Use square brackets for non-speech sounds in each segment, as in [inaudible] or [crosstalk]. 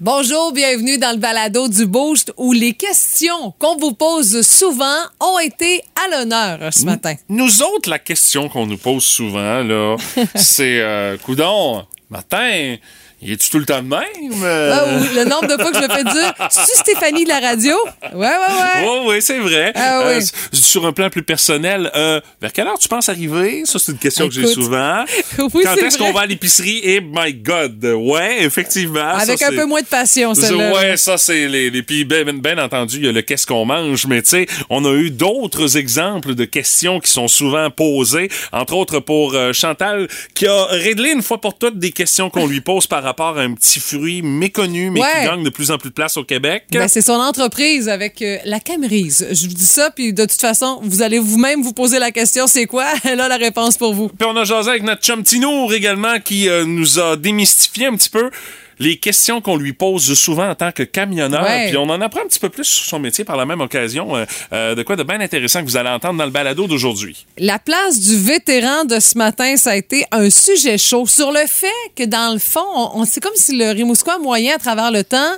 Bonjour, bienvenue dans le balado du Boost où les questions qu'on vous pose souvent ont été à l'honneur ce matin. Nous autres, la question qu'on nous pose souvent, là, [laughs] c'est euh, Coudon, matin, y est-tu tout le temps de même? Euh, Ah, le nombre de fois que je me fais dire C'est Stéphanie de la radio? Ouais, ouais, ouais. Oh oui, c'est vrai. Ah. Euh, sur un plan plus personnel, euh, vers quelle heure tu penses arriver? Ça, c'est une question que j'ai souvent. [laughs] oui, Quand est-ce qu'on va à l'épicerie? Et my God! Ouais, effectivement. Avec ça, un peu moins de passion, celle-là. Ouais, ça c'est les, les puis ben, ben entendu, il y a le qu'est-ce qu'on mange, mais tu sais, on a eu d'autres exemples de questions qui sont souvent posées, entre autres pour euh, Chantal qui a réglé une fois pour toutes des questions qu'on lui pose par rapport à un petit fruit méconnu mais Ouais. qui gagne de plus en plus de place au Québec. Ben, c'est son entreprise avec euh, la Camerise. Je vous dis ça, puis de toute façon, vous allez vous-même vous poser la question c'est quoi? [laughs] Elle a la réponse pour vous. Puis on a jasé avec notre chum Tinour également qui euh, nous a démystifié un petit peu les questions qu'on lui pose souvent en tant que camionneur. Ouais. Puis on en apprend un petit peu plus sur son métier par la même occasion. euh, euh, de quoi de bien intéressant que vous allez entendre dans le balado d'aujourd'hui. La place du vétéran de ce matin, ça a été un sujet chaud sur le fait que, dans le fond, on, on- c'est comme si le Rimouskois moyen, à travers le temps,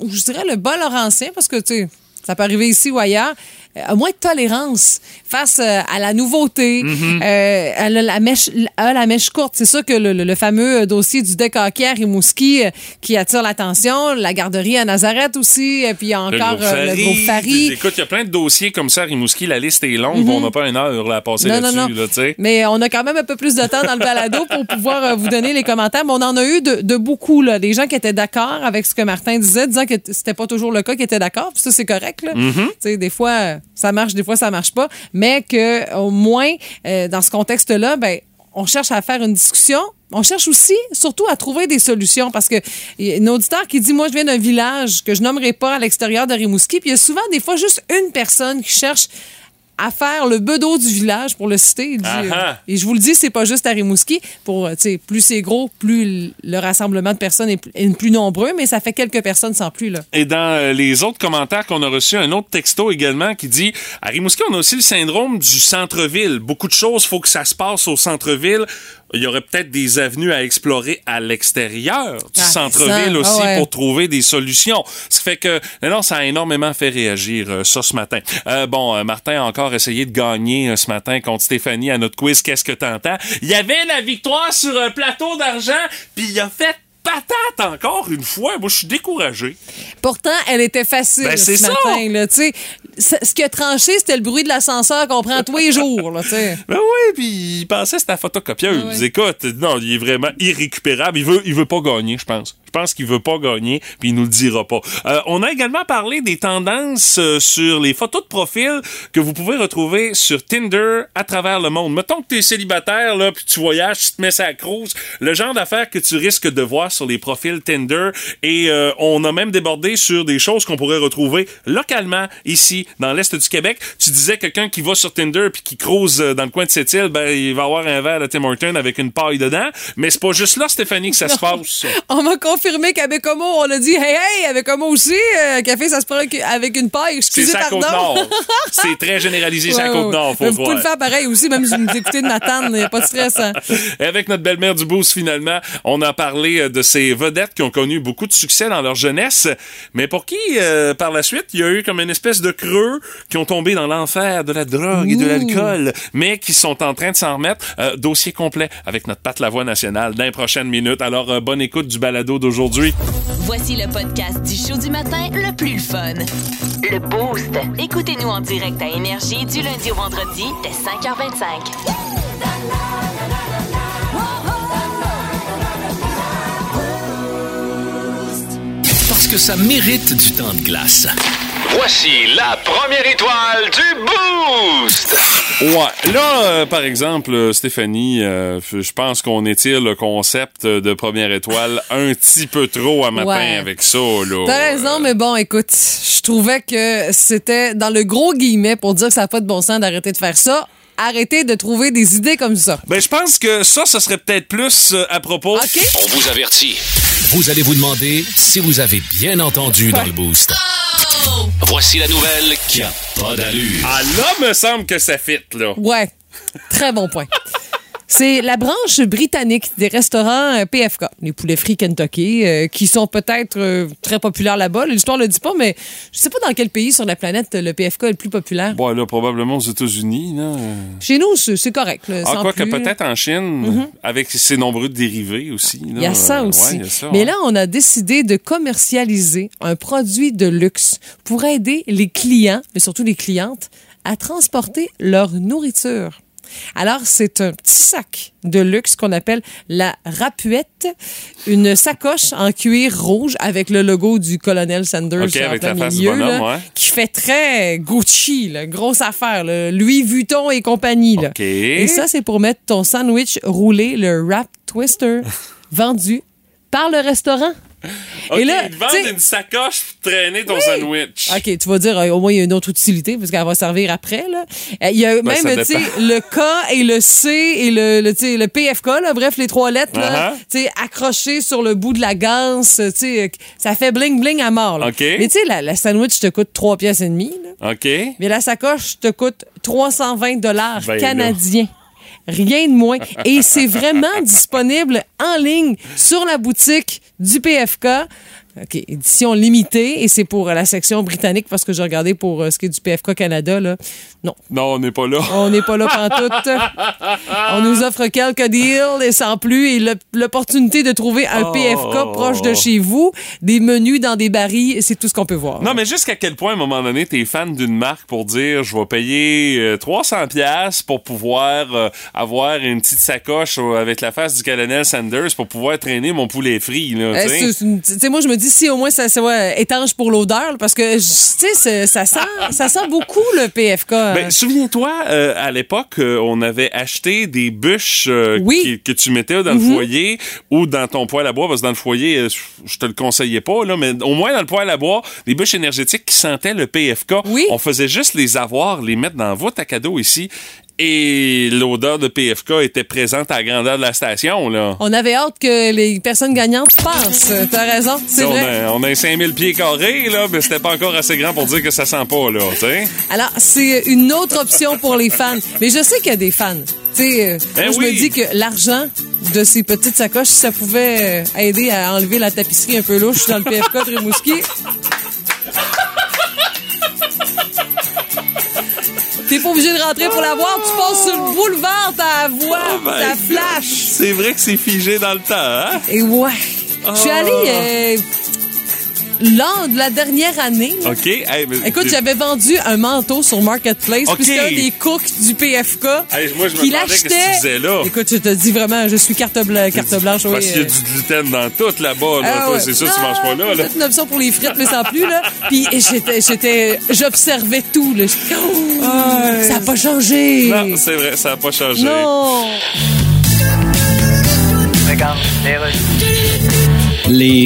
ou je dirais le bas laurentien, parce que, tu sais, ça peut arriver ici ou ailleurs, a moins de tolérance face euh, à la nouveauté, euh, à la, la mèche, à la mèche courte. C'est sûr que le, le- le fameux dossier du hockey à Rimouski euh, qui attire l'attention, la garderie à Nazareth aussi, et puis il y a encore euh, le groupe Fari. Écoute, il y a plein de dossiers comme ça à Rimouski. La liste est longue. On n'a pas une heure là, à passer là-dessus. non. Là. Mais on a quand même un peu plus de temps dans le balado pour [laughs] pouvoir euh, vous donner les commentaires. Mais on en a eu de, de beaucoup, là. Des gens qui étaient d'accord avec ce que Martin disait, disant que c'était pas toujours le cas, qui étaient d'accord. Puis ça, c'est correct, là. Tu sais, des fois, euh, ça marche, des fois, ça marche pas. Mais que, au moins, euh, dans ce contexte-là, ben, on cherche à faire une discussion. On cherche aussi, surtout, à trouver des solutions parce que y a un auditeur qui dit Moi, je viens d'un village que je nommerai pas à l'extérieur de Rimouski. Puis il y a souvent, des fois, juste une personne qui cherche à faire le bedeau du village pour le citer. Il dit, Ah euh, ah. et je vous le dis, c'est pas juste à Rimouski. Pour, euh, tu sais, plus c'est gros, plus le rassemblement de personnes est, plus- est plus nombreux, mais ça fait quelques personnes sans plus. Là. Et dans euh, les autres commentaires qu'on a reçus, un autre texto également qui dit à Rimouski, on a aussi le syndrome du centre-ville. Beaucoup de choses, faut que ça se passe au centre-ville. Il y aurait peut-être des avenues à explorer à l'extérieur du Ah, centre-ville aussi ah ouais. pour trouver des solutions. Ce qui fait que, non, non, ça a énormément fait réagir euh, ça ce matin. Euh, bon, euh, Martin a encore essayé de gagner ce matin contre Stéphanie à notre quiz Qu'est-ce que t'entends? Il y avait la victoire sur un plateau d'argent, puis il a fait patate encore une fois. Moi, je suis découragé. Pourtant, elle était facile Ben, ce ça. matin. Là, tu sais. Ce qui a tranché, c'était le bruit de l'ascenseur qu'on prend tous les jours. Là, tu sais. [laughs] Ben oui, puis il pensait que c'était la photocopieuse. Ah ouais. Écoute, non, il est vraiment irrécupérable. Il veut, il veut pas gagner, je pense. Pense qu'il veut pas gagner, puis il nous le dira pas. Euh, on a également parlé des tendances euh, sur les photos de profil que vous pouvez retrouver sur Tinder à travers le monde. Mettons que tu es célibataire, là, puis tu voyages, tu te mets ça à cruise, le genre d'affaires que tu risques de voir sur les profils Tinder. Et euh, on a même débordé sur des choses qu'on pourrait retrouver localement ici, dans l'Est du Québec. Tu disais quelqu'un qui va sur Tinder puis qui crouse euh, dans le coin de cette île, ben, il va avoir un verre de Tim Hortons avec une paille dedans. Mais c'est pas juste là, Stéphanie, que ça se [laughs] passe. On m'a confirmé qu'à Bécomo, on a dit Hey, hey, à Bécomo aussi, euh, café, ça se prend avec une paille. C'est ça. Côte-Nord. [laughs] C'est très généralisé, c'est Ouais. Côte-Nord, Vous pouvez le faire pareil aussi, même si vous nous écoutez de Matane, il n'y a pas de stress. hein. Avec notre belle-mère du Boost, finalement, on a parlé euh, de ces vedettes qui ont connu beaucoup de succès dans leur jeunesse, mais pour qui, euh, par la suite, il y a eu comme une espèce de creux qui ont tombé dans l'enfer de la drogue et de l'alcool, mais qui sont en train de s'en remettre. Euh, dossier complet avec notre patte la voix nationale dans les prochaines minutes. Alors, euh, bonne écoute du balado d'aujourd'hui. Voici le podcast du show du matin le plus fun. Le Boost. Écoutez-nous en direct à Énergie du lundi au vendredi dès 5h25. Parce que ça mérite du temps de glace. Voici la première étoile du Boost! Ouais. Là, euh, par exemple, euh, Stéphanie, euh, je pense qu'on étire le concept de première étoile [laughs] un petit peu trop à matin Ouais. avec ça, là. T'as raison, mais bon, écoute, je trouvais que c'était dans le gros guillemet pour dire que ça n'a pas de bon sens d'arrêter de faire ça. Arrêtez de trouver des idées comme ça. Ben, je pense que ça, ça serait peut-être plus euh, à propos. OK? On vous avertit. Vous allez vous demander si vous avez bien entendu dans le boost. Voici la nouvelle Qui a pas d'allure. Ah, là, me semble que ça fit, là. Ouais. Très bon point. [laughs] C'est la branche britannique des restaurants euh, PFK, les poulets frits Kentucky, euh, qui sont peut-être euh, très populaires là-bas. L'histoire le dit pas, mais je sais pas dans quel pays sur la planète le PFK est le plus populaire. Bon, là, probablement aux États-Unis, là. Chez nous, c'est correct. là, Ah, sans quoi que peut-être en Chine, avec ses nombreux dérivés aussi. Il y a ça aussi. a ça, Mais ouais. là, on a décidé de commercialiser un produit de luxe pour aider les clients, mais surtout les clientes, à transporter leur nourriture. Alors, c'est un petit sac de luxe qu'on appelle la rapuette, une sacoche en cuir rouge avec le logo du colonel Sanders OK, en avec plein la face du milieu, bonhomme, là, ouais. qui fait très Gucci, là, grosse affaire, là, Louis Vuitton et compagnie. Là. Et ça, c'est pour mettre ton sandwich roulé, le wrap twister, [laughs] vendu par le restaurant. OK, Et là, ils te vendent tu sais- une sacoche pour traîner ton sandwich. OK, tu vas dire, euh, au moins, il y a une autre utilité, parce qu'elle va servir après. Là. Euh, Il y a Ben, même, tu sais, dépend. le K et le C et le, PFK, là, bref, les trois lettres, Uh-huh. tu sais, accrochées sur le bout de la ganse, tu sais, euh, ça fait bling-bling à mort. là. Mais tu sais, la, la sandwich te coûte 3 pièces et demie, là. OK. mais la sacoche te coûte 320 dollars Ben là. Rien de moins. Et c'est vraiment disponible en ligne sur la boutique du PFK. OK, édition limitée et c'est pour euh, la section britannique parce que j'ai regardé pour euh, ce qui est du PFK Canada là. Non, Non, on n'est pas là. on n'est pas là pantoute. On nous offre quelques deals et sans plus et l'opportunité de trouver un Oh. PFK proche de chez vous, des menus dans des barils, c'est tout ce qu'on peut voir. Non, mais jusqu'à quel point, à un moment donné, t'es fan d'une marque pour dire, je vais payer euh, 300 pièces pour pouvoir euh, avoir une petite sacoche euh, avec la face du colonel Sanders pour pouvoir traîner mon poulet frit, là, Euh, tu sais? c'est- c'est une- Tu sais, moi, je me dis, si au moins ça soit étanche pour l'odeur, parce que, tu sais, ça sent, ça sent beaucoup le PFK. Ben, souviens-toi, euh, à l'époque, euh, on avait acheté des bûches euh, Oui. qui- que tu mettais dans le foyer ou dans ton poêle à bois, parce que dans le foyer, je te le conseillais pas, là, mais au moins dans le poêle à bois, des bûches énergétiques qui sentaient le PFK. Oui. On faisait juste les avoir, les mettre dans votre à cadeau ici. Et l'odeur de PFK était présente à la grandeur de la station, là. On avait hâte que les personnes gagnantes passent. T'as raison, c'est on, vrai. a, on a 5000 pieds carrés, là, mais c'était pas encore assez grand pour dire que ça sent pas, là. Alors, c'est une autre option pour les fans. Mais je sais qu'il y a des fans. Tu sais, euh, Ben moi, je oui. me dis que l'argent de ces petites sacoches, si ça pouvait euh, aider à enlever la tapisserie un peu louche dans le PFK de Rimouski. T'es pas obligé de rentrer pour la voir, tu passes sur le boulevard, la voix, Oh ta flash. C'est vrai que c'est figé dans le temps, hein? Et ouais. Je suis Ah. allée euh, lors de la dernière année. OK. Hey, mais- Écoute, j'avais vendu un manteau sur Marketplace, OK. puis c'était un des cooks du PFK. Hey, moi, je me qui demandais qu'est-ce que tu faisais là. Écoute, je te dis vraiment, je suis carte, bla- carte blanche. oui, Parce qu'il y a euh. du gluten dans tout là-bas, là. Ah Toi, ouais. c'est ça, tu Non, manges pas là, là. C'est une option pour les frites, mais sans plus, là. [laughs] Puis j'étais, j'étais, j'observais tout, là. Oh, ça n'a pas changé. Non, c'est vrai, ça n'a pas changé. Non. Les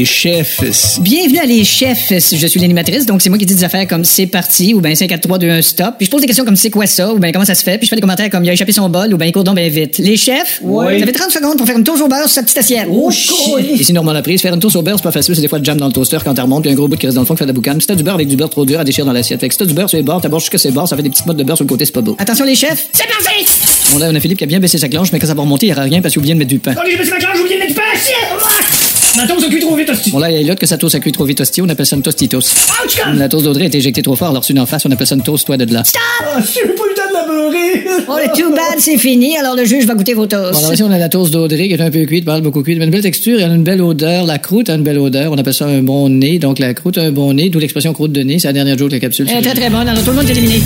chefs. Bienvenue à Les Chefs. Je suis l'animatrice, donc c'est moi qui dis des affaires comme c'est parti ou bien 5 4 3 2 1 stop. Puis je pose des questions comme c'est quoi ça ou bien comment ça se fait. Puis je fais des commentaires comme il a échappé son bol ou bien il court donc bien vite. Les chefs, Oui. ça fait 30 secondes pour faire une toast au beurre sur sa petite assiette. Oh, shit. Ici Normand Laprise, faire une toast au beurre, c'est pas facile, c'est des fois de jam dans le toaster quand tu remontes, puis un gros bout qui reste dans le fond qui fait de la boucane. Si t'as du beurre avec du beurre trop dur à déchirer dans l'assiette. Fait que si t'as du beurre sur les bords, t'abordes jusqu'à ses bords, ça fait des petites mottes de beurre sur le côté, c'est pas beau. Attention les chefs, c'est parti! Bon là, on a Philippe qui a bien baissé sa clanche, mais quand ça va remonter, il y aura rien parce qu'il a oublié de mettre du pain. Oh, j'ai baissé ma clanche, j'ai oublié de mettre du pain. Ma toast a cuit trop vite, hostie. Bon là, il y a l'autre que sa toast a cuit trop vite hostie, on appelle ça une tostitos. Ouch, La toast d'Audrey est éjectée trop fort, alors reçue d'en face, on appelle ça une toast toi de là. Ah, j'ai pas eu le temps de la beurrer. Oh, le too bad, c'est fini, alors le juge va goûter vos toasts. Bon, alors ici, on a la toast d'Audrey qui est un peu cuite, pas mal beaucoup cuite, mais une belle texture, elle a une belle odeur. La croûte a une belle odeur, on appelle ça un bon nez. Donc la croûte a un bon nez, d'où l'expression croûte de nez, c'est la dernière joke de la capsule. Elle est très très bonne, alors tout le monde est éliminé.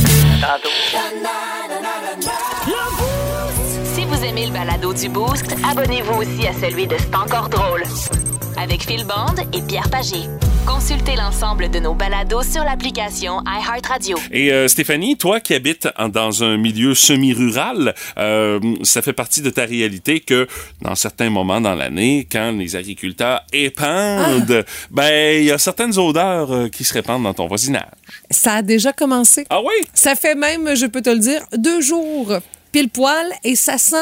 Si vous aimez le balado du Boost, abonnez-vous aussi à celui de C'est encore drôle. Avec Phil Bond et Pierre Pagé. Consultez l'ensemble de nos balados sur l'application iHeartRadio. Et euh, Stéphanie, toi qui habites en- dans un milieu semi-rural, euh, ça fait partie de ta réalité que dans certains moments dans l'année, quand les agriculteurs épandent, ben il y a certaines odeurs euh, qui se répandent dans ton voisinage. Ça a déjà commencé. Ah oui? Ça fait même, je peux te le dire, deux jours pile poil et ça sent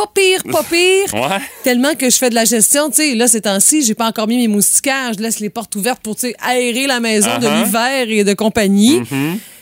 pas pire, pas pire. [laughs] Ouais. Tellement que je fais de la gestion, tu sais, là, ces temps-ci, j'ai pas encore mis mes moustiquaires, je laisse les portes ouvertes pour, tu sais, aérer la maison de Uh-huh. l'hiver et de compagnie.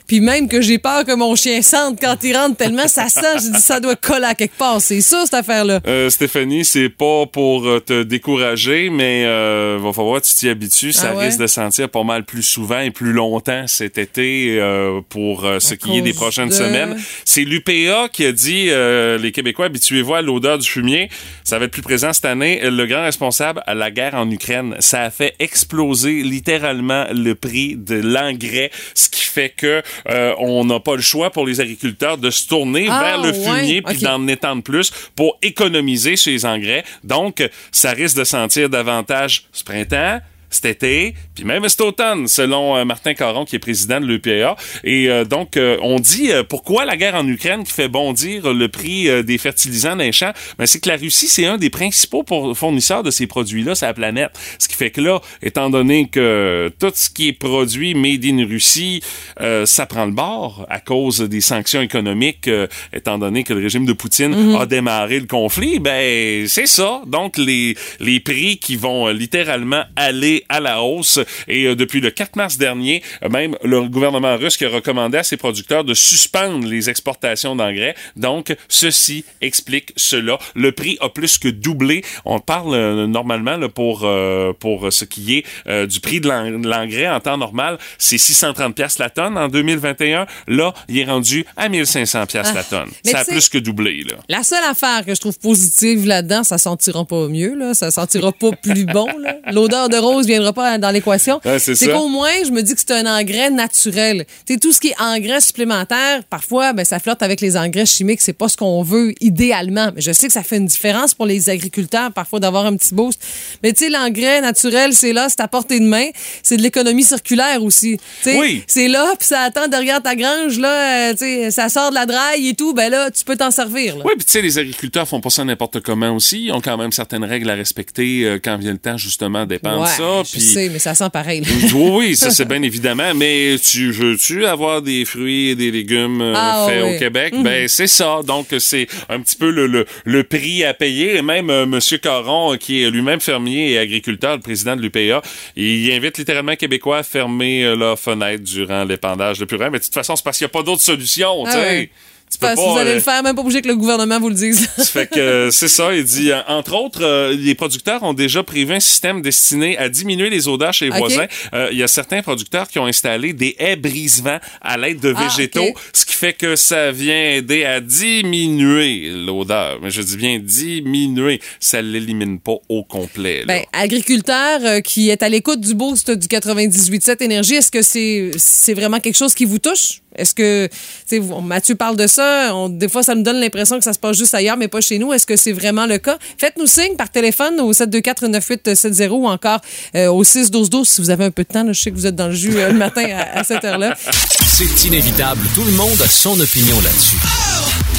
Puis même que j'ai peur que mon chien sente quand il rentre tellement ça sent, je dis ça doit coller à quelque part. C'est ça, cette affaire-là. Euh, Stéphanie, c'est pas pour euh, te décourager, mais euh, va falloir que tu t'y habitues. Ça Ah ouais? risque de sentir pas mal plus souvent et plus longtemps cet été euh, pour euh, ce À qui est des prochaines de- semaines. C'est l'UPA qui a dit euh, les Québécois, habituez-vous à l'odeur du fumier. Ça va être plus présent cette année. Le grand responsable à la guerre en Ukraine, ça a fait exploser littéralement le prix de l'engrais, ce qui fait que euh, on n'a pas le choix pour les agriculteurs de se tourner Ah, vers le ouais, fumier puis ok. d'en étendre plus pour économiser sur les engrais. Donc, ça risque de sentir davantage ce printemps, cet été, puis même cet automne, selon euh, Martin Caron, qui est président de l'EPA. Et euh, donc, euh, on dit euh, pourquoi la guerre en Ukraine qui fait bondir le prix des fertilisants dans les champs, ben, c'est que la Russie, c'est un des principaux pour- fournisseurs de ces produits-là sur la planète. Ce qui fait que là, étant donné que tout ce qui est produit made in Russie, euh, ça prend le bord à cause des sanctions économiques, euh, étant donné que le régime de Poutine a démarré le conflit, ben c'est ça. Donc les les prix qui vont littéralement aller à la hausse et euh, depuis le 4 mars dernier, euh, même le gouvernement russe qui a recommandé à ses producteurs de suspendre les exportations d'engrais. Donc ceci explique cela. Le prix a plus que doublé. On parle euh, normalement là, pour euh, pour ce qui est euh, du prix de l'eng- de l'engrais en temps normal, c'est 630 pièces la tonne en 2021. Là, il est rendu à 1500 pièces la tonne. mais Ça a plus que doublé là. La seule affaire que je trouve positive là-dedans, ça sentira pas mieux, là. Ça sentira pas plus bon. L'odeur de rose viendra pas dans l'équation. Ouais, c'est qu'au moins, je me dis que c'est un engrais naturel. Tu sais, tout ce qui est engrais supplémentaire, parfois, ben, ça flotte avec les engrais chimiques. C'est pas ce qu'on veut idéalement. Mais je sais que ça fait une différence pour les agriculteurs, parfois, d'avoir un petit boost. Mais tu sais, l'engrais naturel, c'est là, c'est à portée de main. C'est de l'économie circulaire aussi. Tu sais, Oui. C'est là, puis ça attend derrière ta grange, là, euh, ça sort de la draille et tout, ben là, tu peux t'en servir, là. Oui, puis tu sais, les agriculteurs font pas ça n'importe comment aussi. Ils ont quand même certaines règles à respecter euh, quand vient le temps, justement, d'épandre Ouais, ça. Je puis- sais, mais ça sent pareil. oui, oui, ça [laughs] c'est bien évidemment, mais tu veux-tu avoir des fruits et des légumes euh, Ah, faits oui. au Québec? Ben c'est ça. Donc c'est un petit peu le, le, le prix à payer. Et même euh, Monsieur Caron, qui est lui-même fermier et agriculteur, le président de l'UPA, il invite littéralement les Québécois à fermer euh, leurs fenêtres durant l'épandage de purée. Mais de toute façon, c'est parce qu'il n'y a pas d'autre solution, tu Ah sais. ouais. Tu peux pas, vous allez le faire, même pas obligé que le gouvernement vous le dise. [laughs] ça fait que euh, c'est ça, il dit euh, entre autres euh, les producteurs ont déjà prévu un système destiné à diminuer les odeurs chez les voisins. Euh, Il y a certains producteurs qui ont installé des haies brise-vent à l'aide de Ah, végétaux, ce qui fait que ça vient aider à diminuer l'odeur. Mais je dis bien diminuer, ça l'élimine pas au complet. là. Ben, agriculteur euh, qui est à l'écoute du boost du 98.7 Énergie, est-ce que c'est c'est vraiment quelque chose qui vous touche? Est-ce que, tu Mathieu parle de ça, des fois ça me donne l'impression que ça se passe juste ailleurs, mais pas chez nous. Est-ce que c'est vraiment le cas? Faites-nous signe par téléphone au 724-9870 ou encore euh, au 61212 si vous avez un peu de temps. je sais que vous êtes dans le jus euh, le matin à cette heure-là. C'est inévitable. Tout le monde a son opinion là-dessus.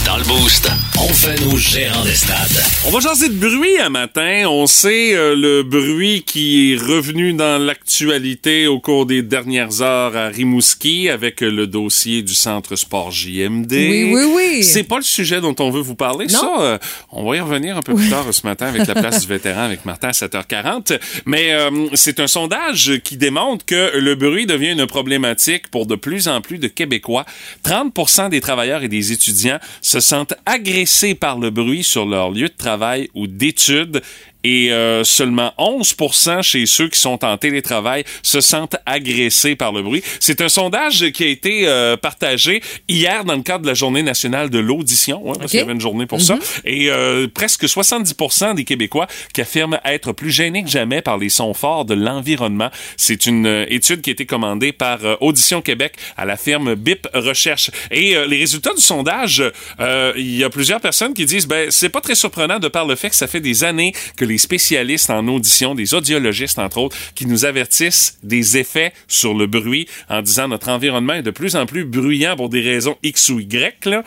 Dans le Boost, On fait nos gérants des stades. On va jaser de bruit un matin. On sait euh, le bruit qui est revenu dans l'actualité au cours des dernières heures à Rimouski avec euh, le dossier du centre sport JMD. Oui, oui, oui. C'est pas le sujet dont on veut vous parler. Non. Ça, euh, on va y revenir un peu plus tard ce matin avec la place du vétéran avec Martin à 7h40. Mais euh, c'est un sondage qui démontre que le bruit devient une problématique pour de plus en plus de Québécois. 30 des travailleurs et des étudiants se sentent agressés par le bruit sur leur lieu de travail ou d'études et euh, seulement 11% chez ceux qui sont en télétravail se sentent agressés par le bruit. C'est un sondage qui a été euh, partagé hier dans le cadre de la Journée nationale de l'audition, hein, parce qu'il y avait une journée pour ça, et euh, presque 70% des Québécois qui affirment être plus gênés que jamais par les sons forts de l'environnement. C'est une euh, étude qui a été commandée par euh, Audition Québec à la firme BIP Recherche. Et euh, les résultats du sondage, euh, il y a plusieurs personnes qui disent, ben c'est pas très surprenant de par le fait que ça fait des années que les spécialistes en audition, des audiologistes entre autres, qui nous avertissent des effets sur le bruit en disant notre environnement est de plus en plus bruyant pour des raisons X ou Y.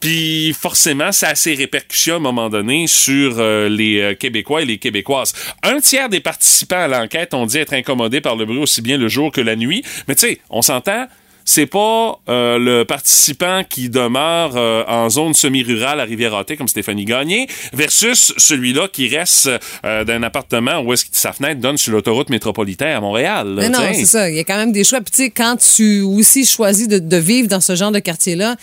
Puis forcément, ça a ses répercussions à un moment donné sur euh, les euh, Québécois et les Québécoises. Un tiers des participants à l'enquête ont dit être incommodés par le bruit aussi bien le jour que la nuit. Mais tu sais, on s'entend, c'est pas euh, le participant qui demeure euh, en zone semi-rurale à Rivière-Hâtée comme Stéphanie Gagné versus celui-là qui reste euh, d'un appartement où est-ce que sa fenêtre donne sur l'autoroute métropolitaine à Montréal. là, Mais non, c'est ça. Il y a quand même des choix. Puis, tu sais, quand tu aussi choisis de, de vivre dans ce genre de quartier-là,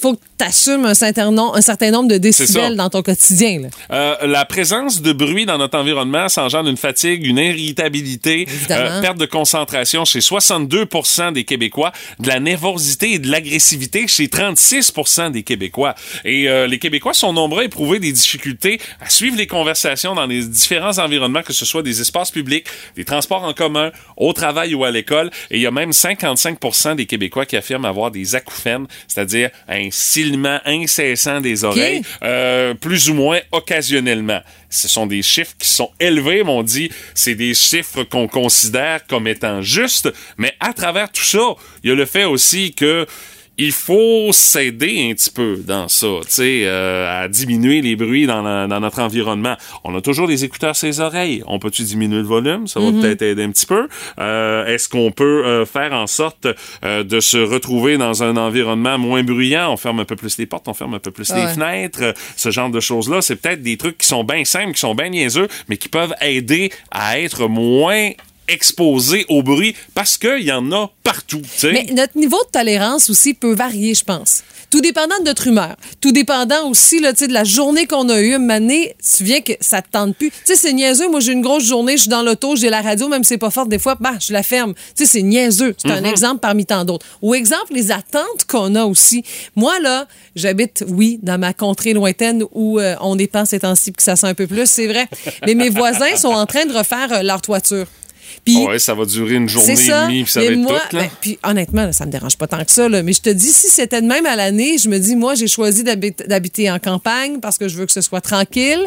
faut que tu assumes un certain, nom- un certain nombre de décibels dans ton quotidien. là. Euh, la présence de bruit dans notre environnement s'engendre une fatigue, une irritabilité, euh, perte de concentration chez 62 des Québécois, de la nervosité et de l'agressivité chez 36 des Québécois. Et euh, les Québécois sont nombreux à éprouver des difficultés à suivre les conversations dans les différents environnements, que ce soit des espaces publics, des transports en commun, au travail ou à l'école. Et il y a même 55 des Québécois qui affirment avoir des acouphènes, c'est-à-dire un silement incessant des oreilles, euh, plus ou moins occasionnellement. Ce sont des chiffres qui sont élevés, mais on dit c'est des chiffres qu'on considère comme étant justes, mais à travers tout ça, il y a le fait aussi que il faut s'aider un petit peu dans ça, tu sais, euh, à diminuer les bruits dans, la- dans notre environnement. On a toujours des écouteurs sur les oreilles. On peut-tu diminuer le volume? Ça va peut-être aider un petit peu. Euh, Est-ce qu'on peut euh, faire en sorte de se retrouver dans un environnement moins bruyant? On ferme un peu plus les portes, on ferme un peu plus les fenêtres, ce genre de choses-là. C'est peut-être des trucs qui sont bien simples, qui sont bien niaiseux, mais qui peuvent aider à être moins exposés au bruit parce qu'il y en a partout. Mais notre niveau de tolérance aussi peut varier, je pense. Tout dépendant de notre humeur. Tout dépendant aussi là, de la journée qu'on a eue. Année, tu viens que ça te tente plus. Tu sais, c'est niaiseux. Moi, j'ai une grosse journée, je suis dans l'auto, j'ai la radio, même si c'est pas forte, des fois, bah, je la ferme. Tu sais, c'est niaiseux. C'est un exemple parmi tant d'autres. Ou exemple, les attentes qu'on a aussi. Moi, là, j'habite, oui, dans ma contrée lointaine où euh, on dépense ces temps-ci que ça sent un peu plus, c'est vrai. Mais mes voisins sont en train de refaire euh, leur toiture. Puis, Ouais, ça va durer une journée et demie, puis ça va être moi, tout, là. ben, puis honnêtement, là, ça me dérange pas tant que ça. là. mais je te dis, si c'était de même à l'année, je me dis, moi, j'ai choisi d'habit- d'habiter en campagne parce que je veux que ce soit tranquille.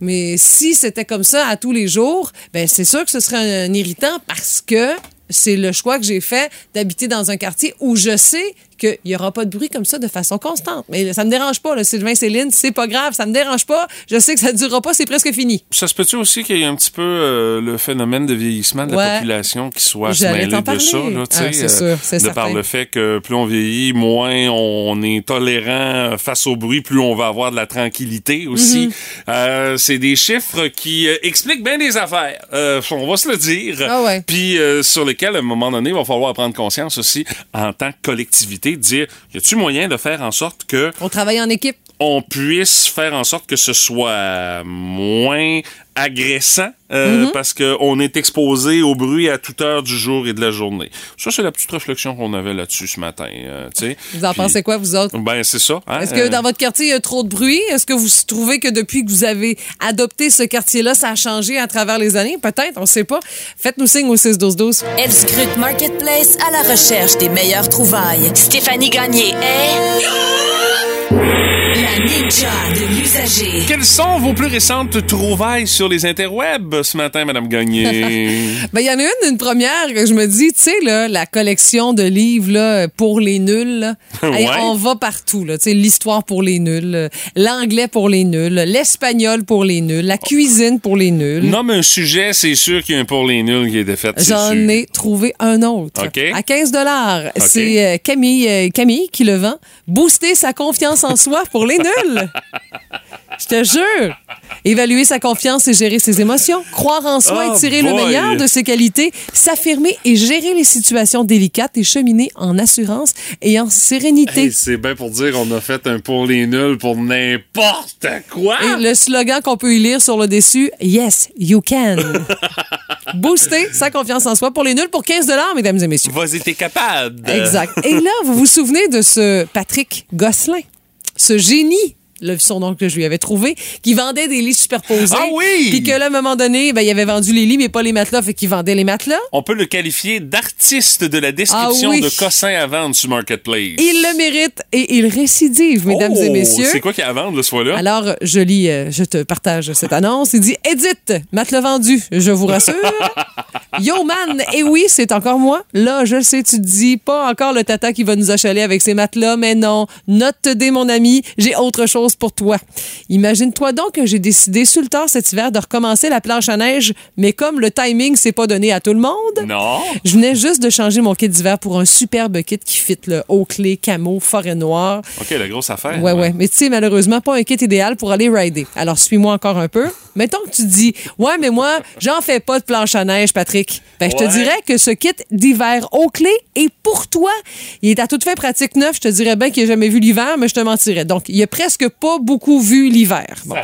Mais si c'était comme ça à tous les jours, ben c'est sûr que ce serait un, un irritant parce que c'est le choix que j'ai fait d'habiter dans un quartier où je sais qu'il n'y aura pas de bruit comme ça de façon constante. Mais ça me dérange pas, là, Sylvain, Céline, c'est pas grave, ça me dérange pas. Je sais que ça durera pas, c'est presque fini. Ça se peut-tu aussi qu'il y ait un petit peu euh, le phénomène de vieillissement de la Ouais. population qui soit mêlé de parler. ça, là, Ah, euh, c'est sûr, c'est de par certain. le fait que plus on vieillit, moins on est tolérant face au bruit, plus on va avoir de la tranquillité aussi. Mhm. Euh, c'est des chiffres qui euh, expliquent bien des affaires, euh, on va se le dire. Ah ouais. Puis sur lesquels, à un moment donné, il va falloir prendre conscience aussi en tant que collectivité, de dire, y a-tu moyen de faire en sorte que On travaille en équipe? On puisse faire en sorte que ce soit moins agressant euh, Mhm. parce qu'on est exposé au bruit à toute heure du jour et de la journée. Ça, c'est la petite réflexion qu'on avait là-dessus ce matin. euh, tu sais. Vous en Puis- pensez quoi, vous autres? Ben, c'est ça. hein, Est-ce que euh, dans votre quartier, il y a trop de bruit? Est-ce que vous trouvez que depuis que vous avez adopté ce quartier-là, ça a changé à travers les années? Peut-être, on ne sait pas. Faites-nous signe au 6-12-12. Elle scrute Marketplace à la recherche des meilleures trouvailles. Stéphanie Gagné est ninja de l'usager. Quelles sont vos plus récentes trouvailles sur les interwebs ce matin, Madame Gagné? [laughs] Ben, il y en a une, une première que je me dis, tu sais, là, la collection de livres là, pour les nuls. là. [laughs] Hey, Ouais. on va partout. là. Tu sais, L'histoire pour les nuls, l'anglais pour les nuls, l'espagnol pour les nuls, la cuisine pour les nuls. Nomme un sujet, c'est sûr qu'il y a un pour les nuls qui a été fait. J'en ai trouvé un autre. OK. À 15 C'est euh, Camille, euh, Camille qui le vend. Booster sa confiance en soi pour les nuls. [laughs] Je te jure. Évaluer sa confiance et gérer ses émotions. Croire en soi Oh et tirer le meilleur de ses qualités. S'affirmer et gérer les situations délicates et cheminer en assurance et en sérénité. Hey, c'est bien pour dire on a fait un pour les nuls pour n'importe quoi. Et le slogan qu'on peut y lire sur le dessus, Yes, you can. [laughs] Booster sa confiance en soi pour les nuls pour 15 mesdames et messieurs. Vas-y, t'es capable. Exact. Et là, vous vous souvenez de ce Patrick Gosselin, ce génie, le surnom que je lui avais trouvé, qui vendait des lits superposés. Ah oui! Puis que là, à un moment donné, ben, il avait vendu les lits, mais pas les matelas, fait qu'il vendait les matelas. On peut le qualifier d'artiste de la description Ah oui. de cossin à vendre sur Marketplace. Il le mérite et il récidive, mesdames Oh, et messieurs. C'est quoi qu'il y a à vendre, là, ce fois-là? Alors, je lis, euh, je te partage cette annonce. Il dit Edith, matelas vendu, je vous rassure. Yo man, et oui, c'est encore moi. Là, je le sais, tu te dis, pas encore le tata qui va nous achaler avec ses matelas, mais non. Note D, mon ami, j'ai autre chose pour toi. Imagine-toi donc que j'ai décidé sur le tard cet hiver de recommencer la planche à neige, mais comme le timing s'est pas donné à tout le monde, Non. je venais juste de changer mon kit d'hiver pour un superbe kit qui fit le haut clé, camo, forêt noire. OK, la grosse affaire. Ouais, ouais. Mais tu sais, malheureusement, pas un kit idéal pour aller rider. Alors, suis-moi encore un peu. Mettons que tu dis, ouais, mais moi, j'en fais pas de planche à neige, Patrick. Ben, je te Ouais. dirais que ce kit d'hiver haut clé est pour toi. Il est à toute fin pratique neuf. Je te dirais bien qu'il n'a jamais vu l'hiver, mais je te mentirais. Donc, il a presque pas beaucoup vu l'hiver. Bon.